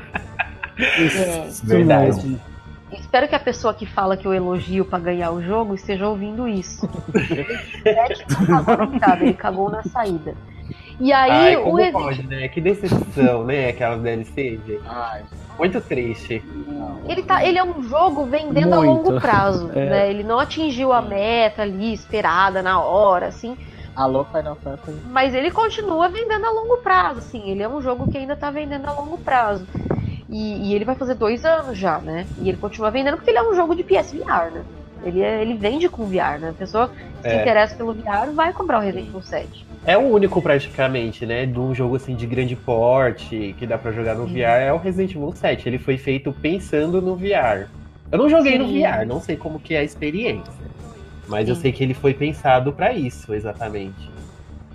É.
Isso
Verdade.
mesmo.
Espero que a pessoa que fala que eu elogio pra ganhar o jogo esteja ouvindo isso. Ele não cagou na entrada, ele cagou na saída. E aí,
Ai,
o
como
Resident
pode, né? Que decepção, né? Aquelas DLC, gente.
Ai,
Muito triste.
ele, tá, ele é um jogo vendendo a
Muito.
longo prazo,
É.
né? Ele não atingiu a meta ali, esperada na hora, assim.
alô, Final Fantasy.
Mas ele continua vendendo a longo prazo, assim. Ele é um jogo que ainda tá vendendo a longo prazo. E, e ele vai fazer dois anos já, né? E ele continua vendendo porque ele é um jogo de PSVR, né? Ele, é- ele vende com VR, né? A pessoa que se
É.
interessa pelo VR vai comprar o Resident Evil 7.
É o único, praticamente, né? De um jogo assim de grande porte que dá pra jogar no
Sim.
VR é o Resident Evil 7. Ele foi feito pensando no VR. Eu não joguei no
Sim.
VR, não sei como que é a experiência. Mas eu
Sim.
sei que ele foi pensado pra isso, exatamente.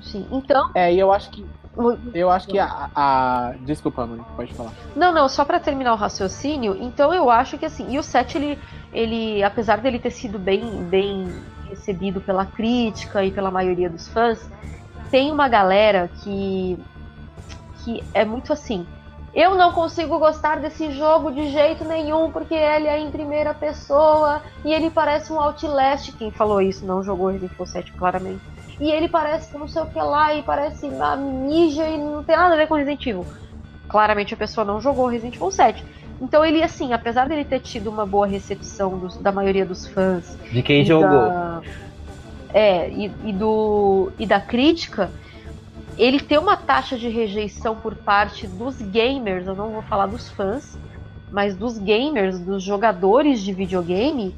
Sim. Então,
É, e eu acho que. Eu acho que a. a... Desculpa, Monique, pode falar.
Não, não, só pra terminar o raciocínio, então eu acho que assim, e o 7 ele, ele apesar dele ter sido bem, bem recebido pela crítica e pela maioria dos fãs, tem uma galera que que é muito assim, eu não consigo gostar desse jogo de jeito nenhum porque ele é em primeira pessoa e ele parece um Outlast, quem falou isso não jogou Resident Evil 7 claramente. E ele parece não sei o que lá e parece uma ninja e não tem nada a ver com Resident Evil claramente a pessoa não jogou Resident Evil 7. Então ele, assim, apesar dele ter tido uma boa recepção dos- da maioria dos fãs.
De quem jogou.
da- é, e, e do, e da crítica, ele tem uma taxa de rejeição por parte dos gamers, eu não vou falar dos fãs, mas dos gamers, dos jogadores de videogame,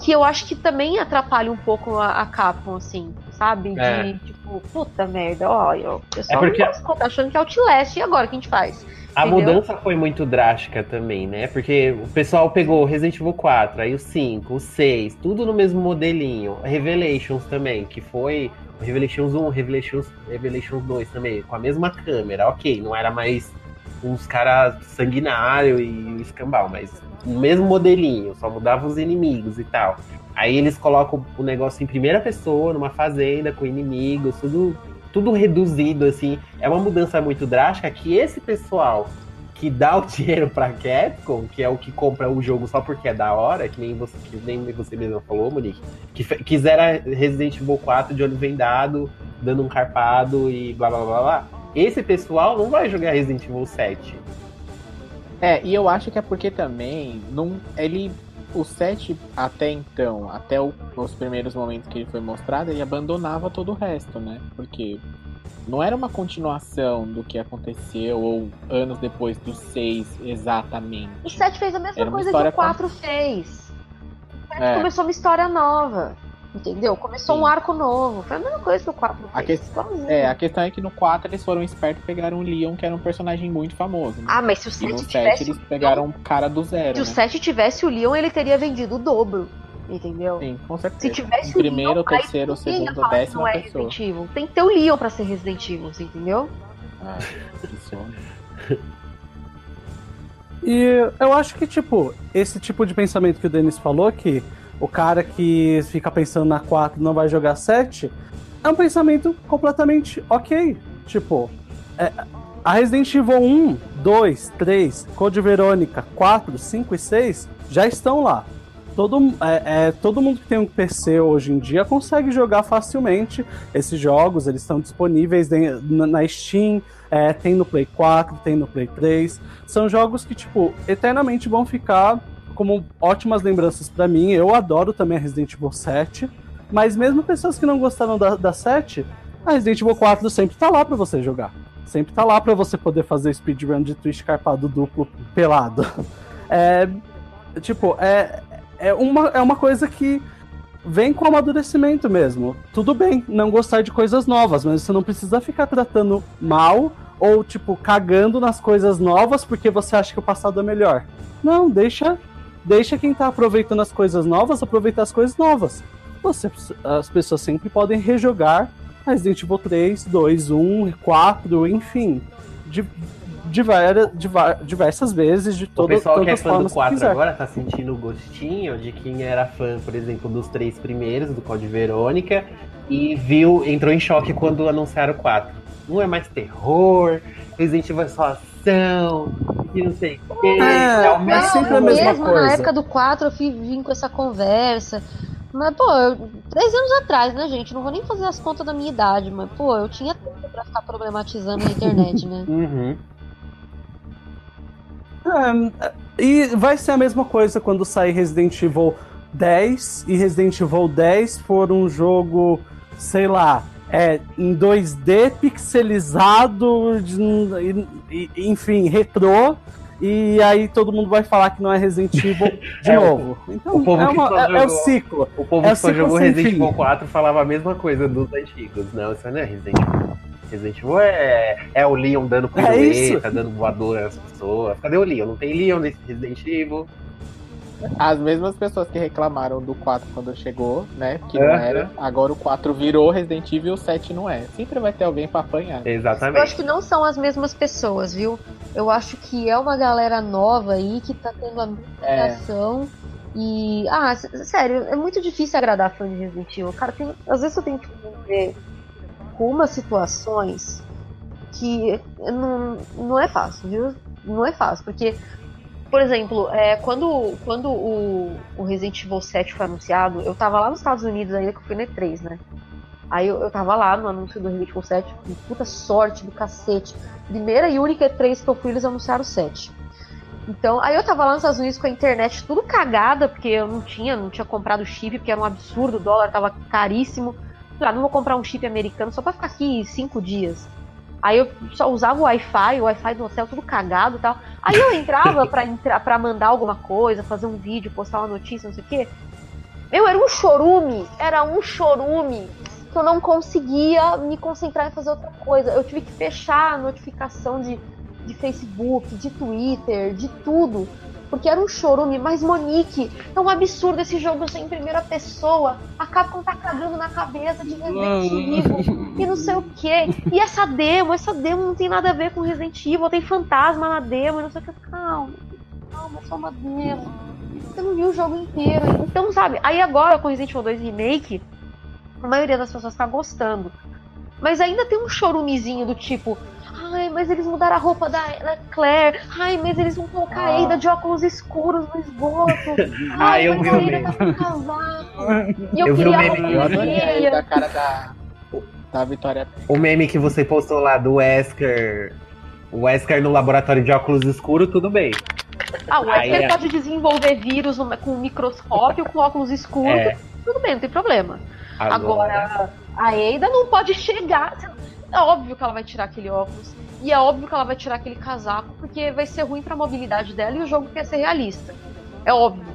que eu acho que também atrapalha um pouco a, a Capcom, assim, sabe? De
É.
tipo, puta merda, ó, o pessoal
É porque-
não gosta, tá achando que é Outlast, e agora o que a gente faz?
A
Entendeu?
mudança foi muito drástica também, né? Porque o pessoal pegou o Resident Evil 4, aí o 5, o 6, tudo no mesmo modelinho. Revelations também, que foi o Revelations 1, Revelations, Revelations 2 também, com a mesma câmera. Ok, não era mais uns caras sanguinário e escambau, mas o mesmo modelinho, só mudava os inimigos e tal. Aí eles colocam o negócio em primeira pessoa, numa fazenda, com inimigos, tudo, tudo reduzido, assim. É uma mudança muito drástica que esse pessoal que dá o dinheiro pra Capcom, que é o que compra o jogo só porque é da hora, que nem você, que nem você mesmo falou, Monique, que quisera Resident Evil 4 de olho vendado, dando um carpado e blá blá blá blá. Esse pessoal não vai jogar Resident Evil 7.
É, e eu acho que é porque também não, ele o 7 até então, até o- os primeiros momentos que ele foi mostrado, ele abandonava todo o resto, né? Porque não era uma continuação do que aconteceu ou anos depois do 6 exatamente.
O 7 fez a mesma coisa que o 4 fez. O 7
É.
começou uma história nova. Entendeu? Começou
Sim.
um arco novo. Foi a mesma coisa que o 4
A,
fez.
que- é, a questão é que no 4 eles foram espertos e pegaram o Leon, que era um personagem muito famoso. Né?
Ah, mas se o
e no
7
7
tivesse.
eles pegaram um cara do zero.
Se o
né?
7 tivesse o Leon, ele teria vendido o dobro. Entendeu?
Sim, com certeza.
Se tivesse
o primeiro,
o Leon,
o terceiro, o segundo,
não é
pessoa.
Resident Evil. Tem que ter o Leon pra ser Resident Evil, você entendeu?
Ah, que sono.
E eu acho que, tipo, esse tipo de pensamento que o Denis falou, que o cara que fica pensando na 4 não vai jogar 7, é um pensamento completamente ok. Tipo, é, a Resident Evil 1, 2, 3, Code Verônica, 4, 5 e 6 já estão lá. Todo, é, é, todo mundo que tem um PC hoje em dia consegue jogar facilmente esses jogos, eles estão disponíveis na Steam, é, tem no Play 4, tem no Play 3. São jogos que, tipo, eternamente vão ficar como ótimas lembranças pra mim. Eu adoro também a Resident Evil 7, mas mesmo pessoas que não gostaram da, da 7, a Resident Evil 4 sempre tá lá pra você jogar. Sempre tá lá pra você poder fazer speedrun de twist carpado duplo pelado. É, tipo, é, é, uma, é uma coisa que vem com amadurecimento mesmo. Tudo bem não gostar de coisas novas, mas você não precisa ficar tratando mal ou, tipo, cagando nas coisas novas porque você acha que o passado é melhor. Não, deixa, deixa quem tá aproveitando as coisas novas aproveitar as coisas novas. Você, as pessoas sempre podem rejogar Resident Evil 3, 2, 1, 4, enfim. De, várias- diversas vezes, de
O
todas,
pessoal que é fã do
formas que
4
quiser.
agora tá sentindo o gostinho de quem era fã, por exemplo, dos três primeiros, do Code Verônica, e viu, entrou em choque quando anunciaram o 4. Não é mais terror, Resident Evil é só ação, e não sei o quê.
É, mas
mesmo-
sempre a mesma
mesmo na
coisa.
época do 4 eu fui, vim com essa conversa. Mas, pô, eu, três anos atrás, né, gente? Não vou nem fazer as contas da minha idade, mas, pô, eu tinha tempo pra ficar problematizando na internet, né?
Uhum.
É, e vai ser a mesma coisa quando sair Resident Evil 10 e Resident Evil 10 for um jogo, sei lá, é, em 2D pixelizado, de- e- enfim, retrô. E aí todo mundo vai falar que não é Resident Evil de
É,
novo. Então
o povo
é, uma- é- é o
jogou-
ciclo.
O povo
É
que só jogou Resident. Evil 4 falava a mesma coisa dos antigos. Não, isso não é Resident Evil. Resident Evil é, é o Leon dando
É isso.
dando voadora nas pessoas. Cadê o Leon? Não tem Leon nesse Resident Evil.
As mesmas pessoas que reclamaram do 4 quando chegou, né? Que não era. Agora o 4 virou Resident Evil, o 7 não é. Sempre vai ter alguém pra apanhar.
Eu
Exatamente.
acho que não são as mesmas pessoas, viu? Eu acho que é uma galera nova aí que tá tendo a mesma
É.
E. Ah, sério, é muito difícil agradar fã de Resident Evil. Cara, tem- às vezes eu tenho que viver com umas situações que não, não é fácil, viu? Não é fácil, porque. Por exemplo, é, quando, quando o, o Resident Evil 7 foi anunciado, eu tava lá nos Estados Unidos ainda, que eu fui no E3, né? Aí eu, eu tava lá no anúncio do Resident Evil 7, com puta sorte do cacete. Primeira e única E3 que eu fui, eles anunciaram o 7. Então, aí eu tava lá nos Estados Unidos com a internet tudo cagada, porque eu não tinha, não tinha comprado chip, porque era um absurdo, o dólar tava caríssimo. Ah, não vou comprar um chip americano só pra ficar aqui cinco dias. Aí eu só usava o Wi-Fi, o Wi-Fi do hotel tudo cagado e tal. Aí eu entrava pra, entrar, pra mandar alguma coisa, fazer um vídeo, postar uma notícia, não sei o quê. Meu, era um chorume, era um chorume que eu não conseguia me concentrar em fazer outra coisa. Eu tive que fechar a notificação de, de Facebook, de Twitter, de tudo. Porque era um chorume, mas Monique, é um absurdo esse jogo ser em primeira pessoa. A Capcom tá cagando na cabeça de Resident Evil e não sei o que. E essa demo, essa demo não tem nada a ver com Resident Evil, tem fantasma na demo não sei o que. Calma, calma, é só uma demo. Você não viu o jogo inteiro. Então, sabe, aí agora com Resident Evil 2 Remake, a maioria das pessoas tá gostando. Mas ainda tem um chorumezinho do tipo, ai, mas eles mudaram a roupa da, da Claire, ai, mas eles vão colocar a Ada de óculos escuros no esgoto.
Ah, eu
mas
vi
a
o meme.
tá. E eu,
Eu vi o meme,
Eu adorei da cara da, da Vitória.
O meme que você postou lá do Wesker. O Wesker no laboratório de óculos escuros, tudo bem.
Ah, o
Aí
Wesker
é-
pode desenvolver vírus no- com um microscópio, com óculos escuros,
É.
tudo bem, não tem problema.
Agora-
Agora, a Eida não pode chegar. É óbvio que ela vai tirar aquele óculos. E é óbvio que ela vai tirar aquele casaco, porque vai ser ruim pra mobilidade dela e o jogo quer ser realista. É óbvio.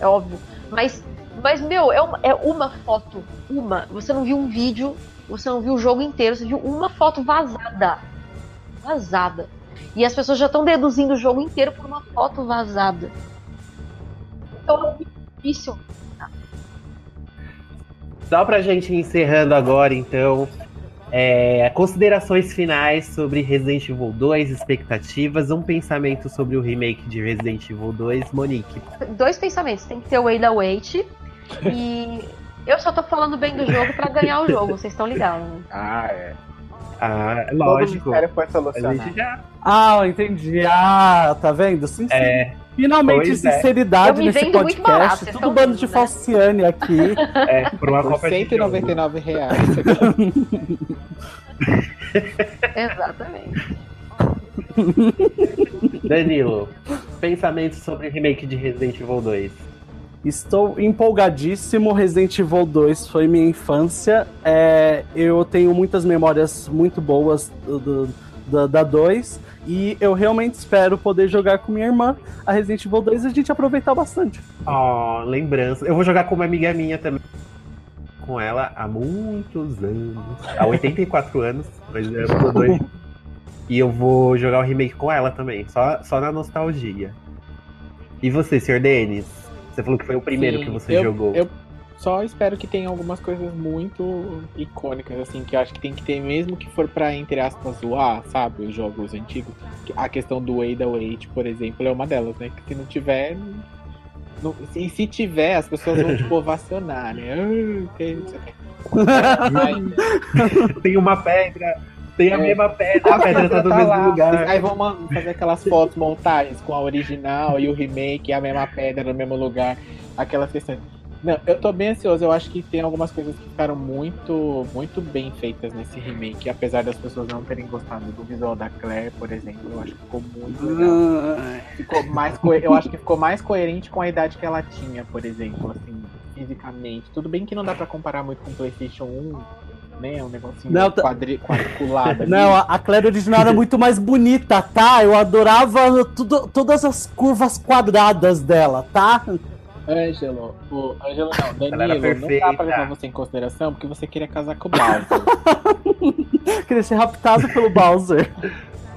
É óbvio. Mas, mas meu, é uma, é uma foto. Uma. Você não viu um vídeo, você não viu o jogo inteiro, você viu uma foto vazada. Vazada. E as pessoas já estão deduzindo o jogo inteiro por uma foto vazada. Então é muito difícil.
Só pra gente encerrando agora, então. É, considerações finais sobre Resident Evil 2, expectativas, um pensamento sobre o remake de Resident Evil 2, Monique.
dois pensamentos. Tem que ter o Ada Wait. E eu só tô falando bem do jogo pra ganhar o jogo, vocês estão ligados, né?
Ah, é.
Ah,
Todo
lógico.
mistério foi
A
solucionado.
gente já.
Ah, eu entendi. Ah, tá vendo? Sim, sim.
É,
Finalmente
Pois é.
sinceridade
me
nesse
barato,
podcast.
vocês
Tudo bando de
né?
falciane aqui.
é, por uma
Por
Copa de jogo.
199 reais.
Exatamente.
Danilo, pensamentos sobre o remake de Resident Evil 2.
Estou empolgadíssimo. Resident Evil 2 foi minha infância. É, eu tenho muitas memórias muito boas do, do- da, da 2. E eu realmente espero poder jogar com minha irmã a Resident Evil 2 e a gente aproveitar bastante.
Ó, lembrança. Eu vou jogar com uma amiga minha também. Com ela há muitos anos. Há 84 anos. Mas eu sou doido. E eu vou jogar o remake com ela também. Só, só na nostalgia. E você, Sr. Denis? Você falou que foi o primeiro
Sim,
que você
eu-
jogou.
Eu só espero que tenha algumas coisas muito icônicas, assim, que eu acho que tem que ter, mesmo que for pra, entre aspas, zoar, sabe, os jogos antigos. A questão do Ada Wait, por exemplo, é uma delas, né? Que se não tiver. não- e se tiver, as pessoas vão, tipo, ovacionar, né? Ah, tem,
uma pedra. Tem a
É.
mesma pedra. A pedra tá no
lá.
mesmo lugar.
Aí vão fazer aquelas fotos, montagens com a original e o remake, a mesma pedra no mesmo lugar, aquelas questões. Não, eu tô bem ansioso. Eu acho que tem algumas coisas que ficaram muito, muito bem feitas nesse remake, apesar das pessoas não terem gostado do visual da Claire, por exemplo. Eu acho que ficou muito legal. Ficou mais co- Eu acho que ficou mais coerente com a idade que ela tinha, por exemplo, assim, fisicamente. Tudo bem que não dá pra comparar muito com o PlayStation 1, né? Um negocinho
Não, tá-
quadri... quadriculado. ali.
Não, a, a Claire original era muito mais bonita, tá? Eu adorava tudo, todas as curvas quadradas dela, tá?
Ângelo, o Ângelo não, Danilo, não dá pra levar você em consideração porque você queria casar com o Bowser.
Queria ser raptado pelo Bowser.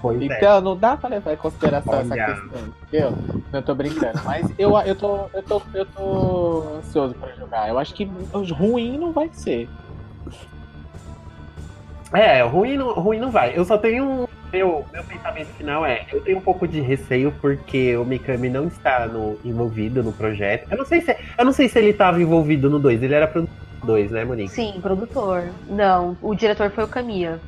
Pois é.
então não dá pra levar em consideração essa
Olha.
questão, entendeu? Não tô brincando, mas eu, eu, tô, eu, tô, eu tô ansioso pra jogar. Eu acho que ruim não vai ser.
É, ruim não, ruim não vai. Eu só tenho um. Meu, meu pensamento final é: eu tenho um pouco de receio porque o Mikami não está no, envolvido no projeto. Eu não sei se, eu não sei se ele estava envolvido no 2. Ele era pro 2, né, Monique?
Sim, produtor. Não, o diretor foi o Kamiya.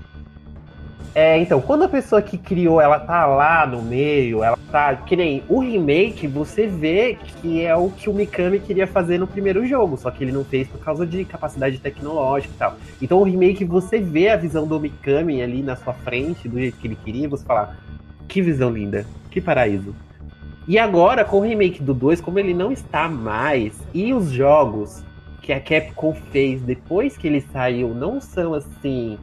É, então, quando a pessoa que criou, ela tá lá no meio, ela tá. Que nem o remake, você vê que é o que o Mikami queria fazer no primeiro jogo, só que ele não fez por causa de capacidade tecnológica e tal. Então o remake, você vê a visão do Mikami ali na sua frente, do jeito que ele queria, e você fala, que visão linda, que paraíso. E agora, com o remake do 2, como ele não está mais, e os jogos que a Capcom fez depois que ele saiu não são assim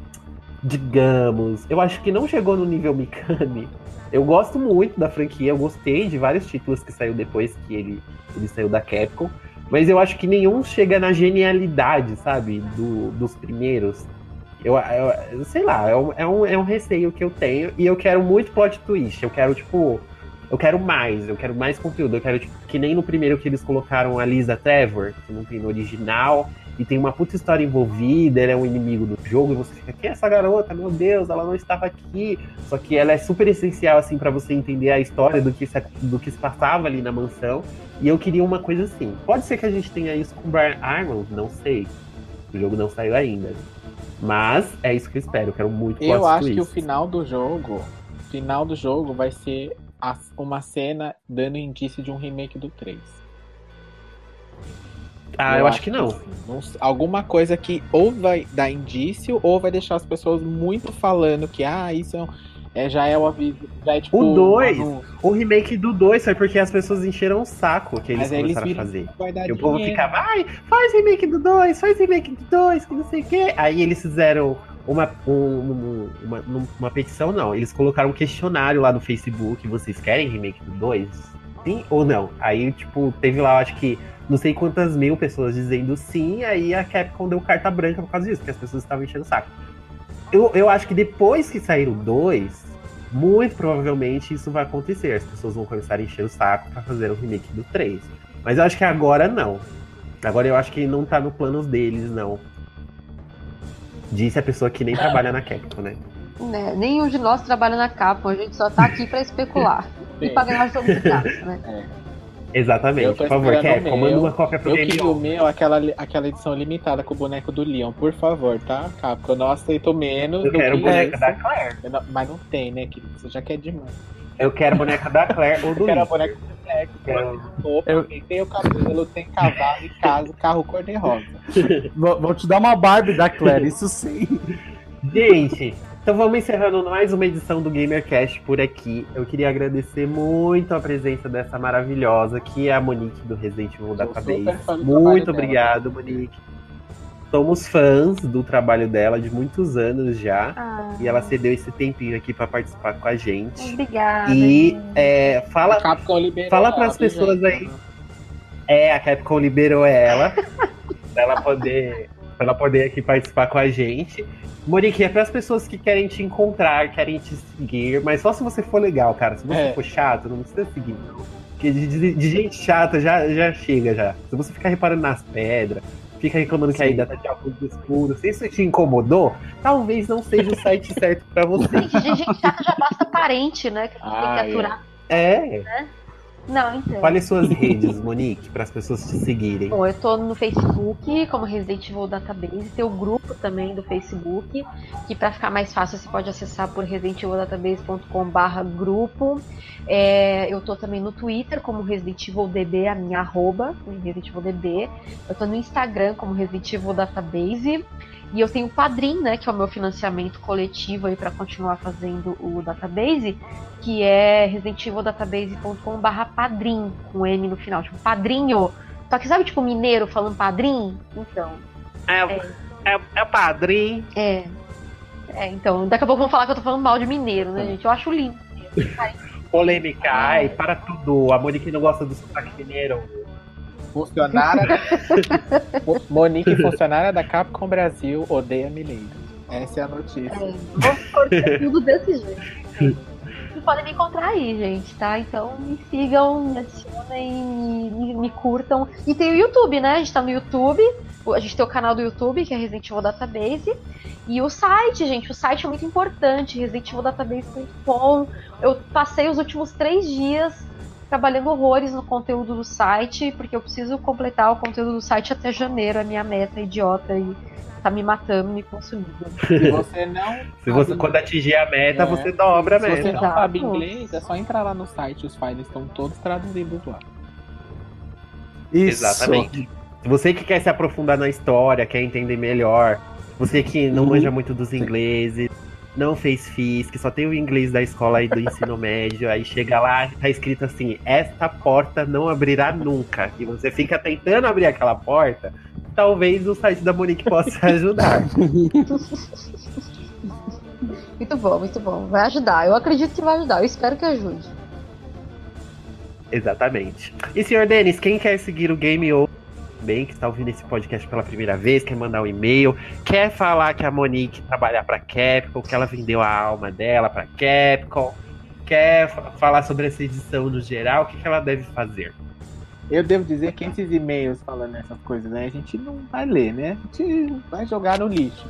digamos, eu acho que não chegou no nível Mikami. Eu gosto muito da franquia, eu gostei de vários títulos que saiu depois que ele, ele saiu da Capcom, mas eu acho que nenhum chega na genialidade, sabe, do, dos primeiros. Eu, eu, sei lá, é um, é, um, é um receio que eu tenho e eu quero muito plot twist. Eu quero, tipo, eu quero mais, eu quero mais conteúdo. Eu quero, tipo, que nem no primeiro que eles colocaram a Lisa Trevor, que não tem no original, e tem uma puta história envolvida, ela é um inimigo do jogo, e você fica, quem é essa garota? Meu Deus, ela não estava aqui. Só que ela é super essencial, assim, para você entender a história do que, se, do que se passava ali na mansão. E eu queria uma coisa assim. Pode ser que a gente tenha isso com Brian Arnold, não sei. O jogo não saiu ainda. Mas é isso que eu espero, eu quero muito
Eu acho que o final do jogo, final do jogo vai ser uma cena dando indício de um remake do 3.
Ah, eu, acho que não.
Não Alguma coisa que ou vai dar indício ou vai deixar as pessoas muito falando que ah, isso é, um- é, já é o aviso, já é tipo
O 2,
um
o remake do 2 foi porque as pessoas encheram o saco que eles
Mas aí eles
começaram a fazer. E o povo
dinheiro.
ficava, ai, faz remake do 2, faz remake do 2, que não sei o quê. Aí eles fizeram uma, um- um- uma, uma petição, não. Eles colocaram um questionário lá no Facebook. Vocês querem remake do 2? Sim ou não? Aí, tipo, teve lá, acho que não sei quantas mil pessoas dizendo sim. Aí a Capcom deu carta branca por causa disso, porque as pessoas estavam enchendo o saco. Eu, eu acho que depois que sair o 2, muito provavelmente isso vai acontecer. As pessoas vão começar a encher o saco pra fazer o remake do 3. Mas eu acho que agora não. Agora eu acho que não tá no planos deles, não. Disse a pessoa que nem trabalha na Capcom, né?
Né, nenhum de nós trabalha na Capcom, a gente só tá aqui pra especular. e pra ganhar jogo de graça, né?
Exatamente,
Eu
por favor, quer, comanda uma cópia pro
Eu
Game
queria o meu, aquela, aquela edição limitada com o boneco do Leon, por favor, tá? Capcom, eu não aceito menos
Eu
do
quero
que
boneca
isso.
da Claire.
Eu não- Mas não tem, né, querido? Você já quer demais.
Eu quero a boneca da Claire ou do
Eu quero a boneca do Black,
Eu-
roupa, tem o cabelo, tem cavalo e casa, carro cor-de-rosa.
Vou, vou te dar uma Barbie da Claire, isso sim.
Gente, então vamos encerrando mais uma edição do GamerCast por aqui. Eu queria agradecer muito a presença dessa maravilhosa, que é a Monique do Resident Evil Database. Muito
dela.
obrigado, Monique. Somos fãs do trabalho dela de muitos anos já.
Ah.
E ela cedeu esse tempinho aqui pra participar com a gente.
Obrigada.
E é, fala,
A Capcom liberou
fala
ela,
pras
viu,
pessoas
gente?
aí. É, a Capcom liberou ela. pra ela poder. Pra ela poder aqui participar com a gente. Monique, é pras pessoas que querem te encontrar, querem te seguir, mas só se você for legal, cara. Se você
É.
for chato, não precisa seguir, não. Porque de, de- de gente chata já, já chega já. Se você ficar reparando nas pedras, fica reclamando que
Sim.
ida tá de óculos escuro, se isso te incomodou, talvez não seja o site certo pra você.
Gente, de gente chata já basta parente, né? Que
Ah,
tem que aturar.
É.
Não, então.
Fale suas redes, Monique, para as pessoas te seguirem.
Bom, eu tô no Facebook como Resident Evil Database, tem o grupo também do Facebook, que para ficar mais fácil você pode acessar por residentevildatabase.com/barra grupo. É, eu tô também no Twitter como Resident Evil DB, a minha arroba, Resident Evil DB. Eu tô no Instagram como Resident Evil Database. E eu tenho o Padrim, né, que é o meu financiamento coletivo aí para continuar fazendo o database, que é residentevildatabase.com/barra padrim, com M no final, tipo padrinho. Só que sabe, tipo, mineiro falando padrim? Então.
É, é, é o padrinho.
É. É, então, daqui a pouco vão falar que eu tô falando mal de mineiro, né, gente? Eu acho lindo.
Polêmica, ai, para tudo. A Monique não gosta do sotaque mineiro.
Funcionária. Mo- Monique, funcionária da Capcom Brasil, odeia Mineiro. Essa é a notícia.
Vou cortar tudo desse jeito. Vocês podem me encontrar aí, gente, tá? Então me sigam, me adicionem, me, me, me curtam. E tem o YouTube, né? A gente tá no YouTube. A gente tem o canal do YouTube, que é Resident Evil Database. E o site, gente, o site é muito importante, residentevildatabase.com. Eu passei os últimos três dias trabalhando horrores no conteúdo do site, porque eu preciso completar o conteúdo do site até janeiro, a minha meta idiota e tá me matando, me consumindo.
Se você não.
Se você, quando atingir a meta,
É.
você dobra a
Se você
meta.
não sabe inglês, é só entrar lá no site, os files estão todos traduzidos lá.
Isso.
Exatamente. Se você que quer se aprofundar na história, quer entender melhor, você que não
Uhum.
manja muito dos ingleses, não fez FIS, que só tem o inglês da escola e do ensino médio, aí chega lá, tá escrito assim, esta porta não abrirá nunca. E você fica tentando abrir aquela porta, talvez o site da Monique possa ajudar.
Muito bom, muito bom. Vai ajudar. Eu acredito que vai ajudar. Eu espero que ajude.
Exatamente. E senhor Denis, quem quer seguir o Game Que está ouvindo esse podcast pela primeira vez, quer mandar um e-mail, quer falar que a Monique trabalha para Capcom, que ela vendeu a alma dela para Capcom, quer fa- falar sobre essa edição no geral, o que, que ela deve fazer?
Eu devo dizer que esses e-mails falando essas coisas, né? A gente não vai ler, né? A gente vai jogar no lixo.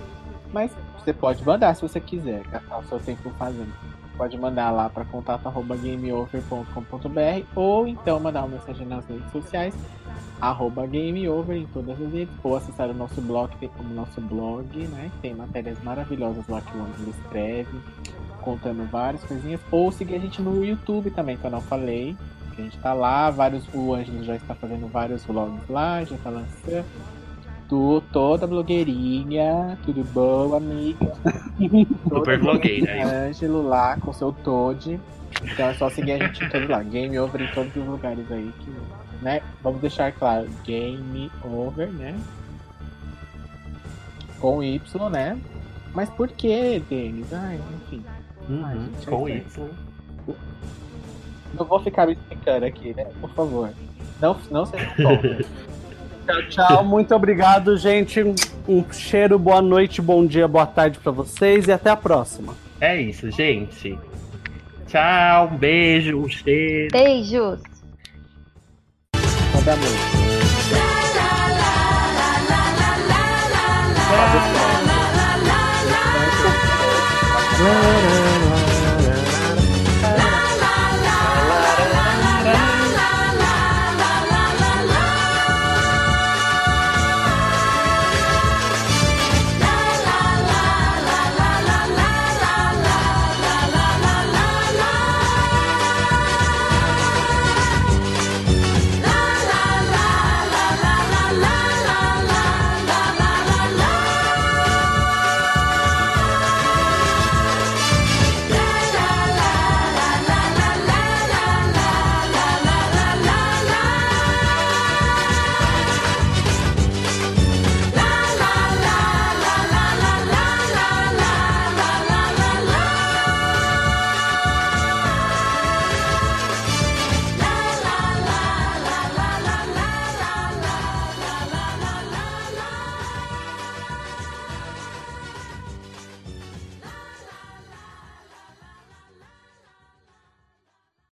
Mas você pode mandar se você quiser, gastar o seu tempo fazendo. Pode mandar lá para contato.gameover.com.br ou então mandar uma mensagem nas redes sociais, arroba gameover em todas as redes, ou acessar o nosso blog, tem o nosso blog, né? Tem matérias maravilhosas lá que o Ângelo escreve, contando várias coisinhas, ou seguir a gente no YouTube também, que eu não falei. que A gente tá lá, vários, o Ângelo já está fazendo vários vlogs lá, já tá lançando. Toda blogueirinha, tudo bom, amiga?
Super blogueira?
Ângelo lá com seu Toad. Então é só seguir a gente em todos lá. Game Over em todos os lugares aí que. Né? Vamos deixar claro, Game Over, né? Com Y, né? Mas por que, Denis? Ai, enfim. Ai,
Uhum,
gente,
com
é
Y.
Não vou ficar me explicando aqui, né? Por favor. Não, não seja contra.
Tchau, tchau. Muito obrigado, gente. Um- cheiro, boa noite, bom dia, boa tarde pra vocês e até a próxima.
É isso, gente. Tchau, um beijo, um cheiro.
Beijos!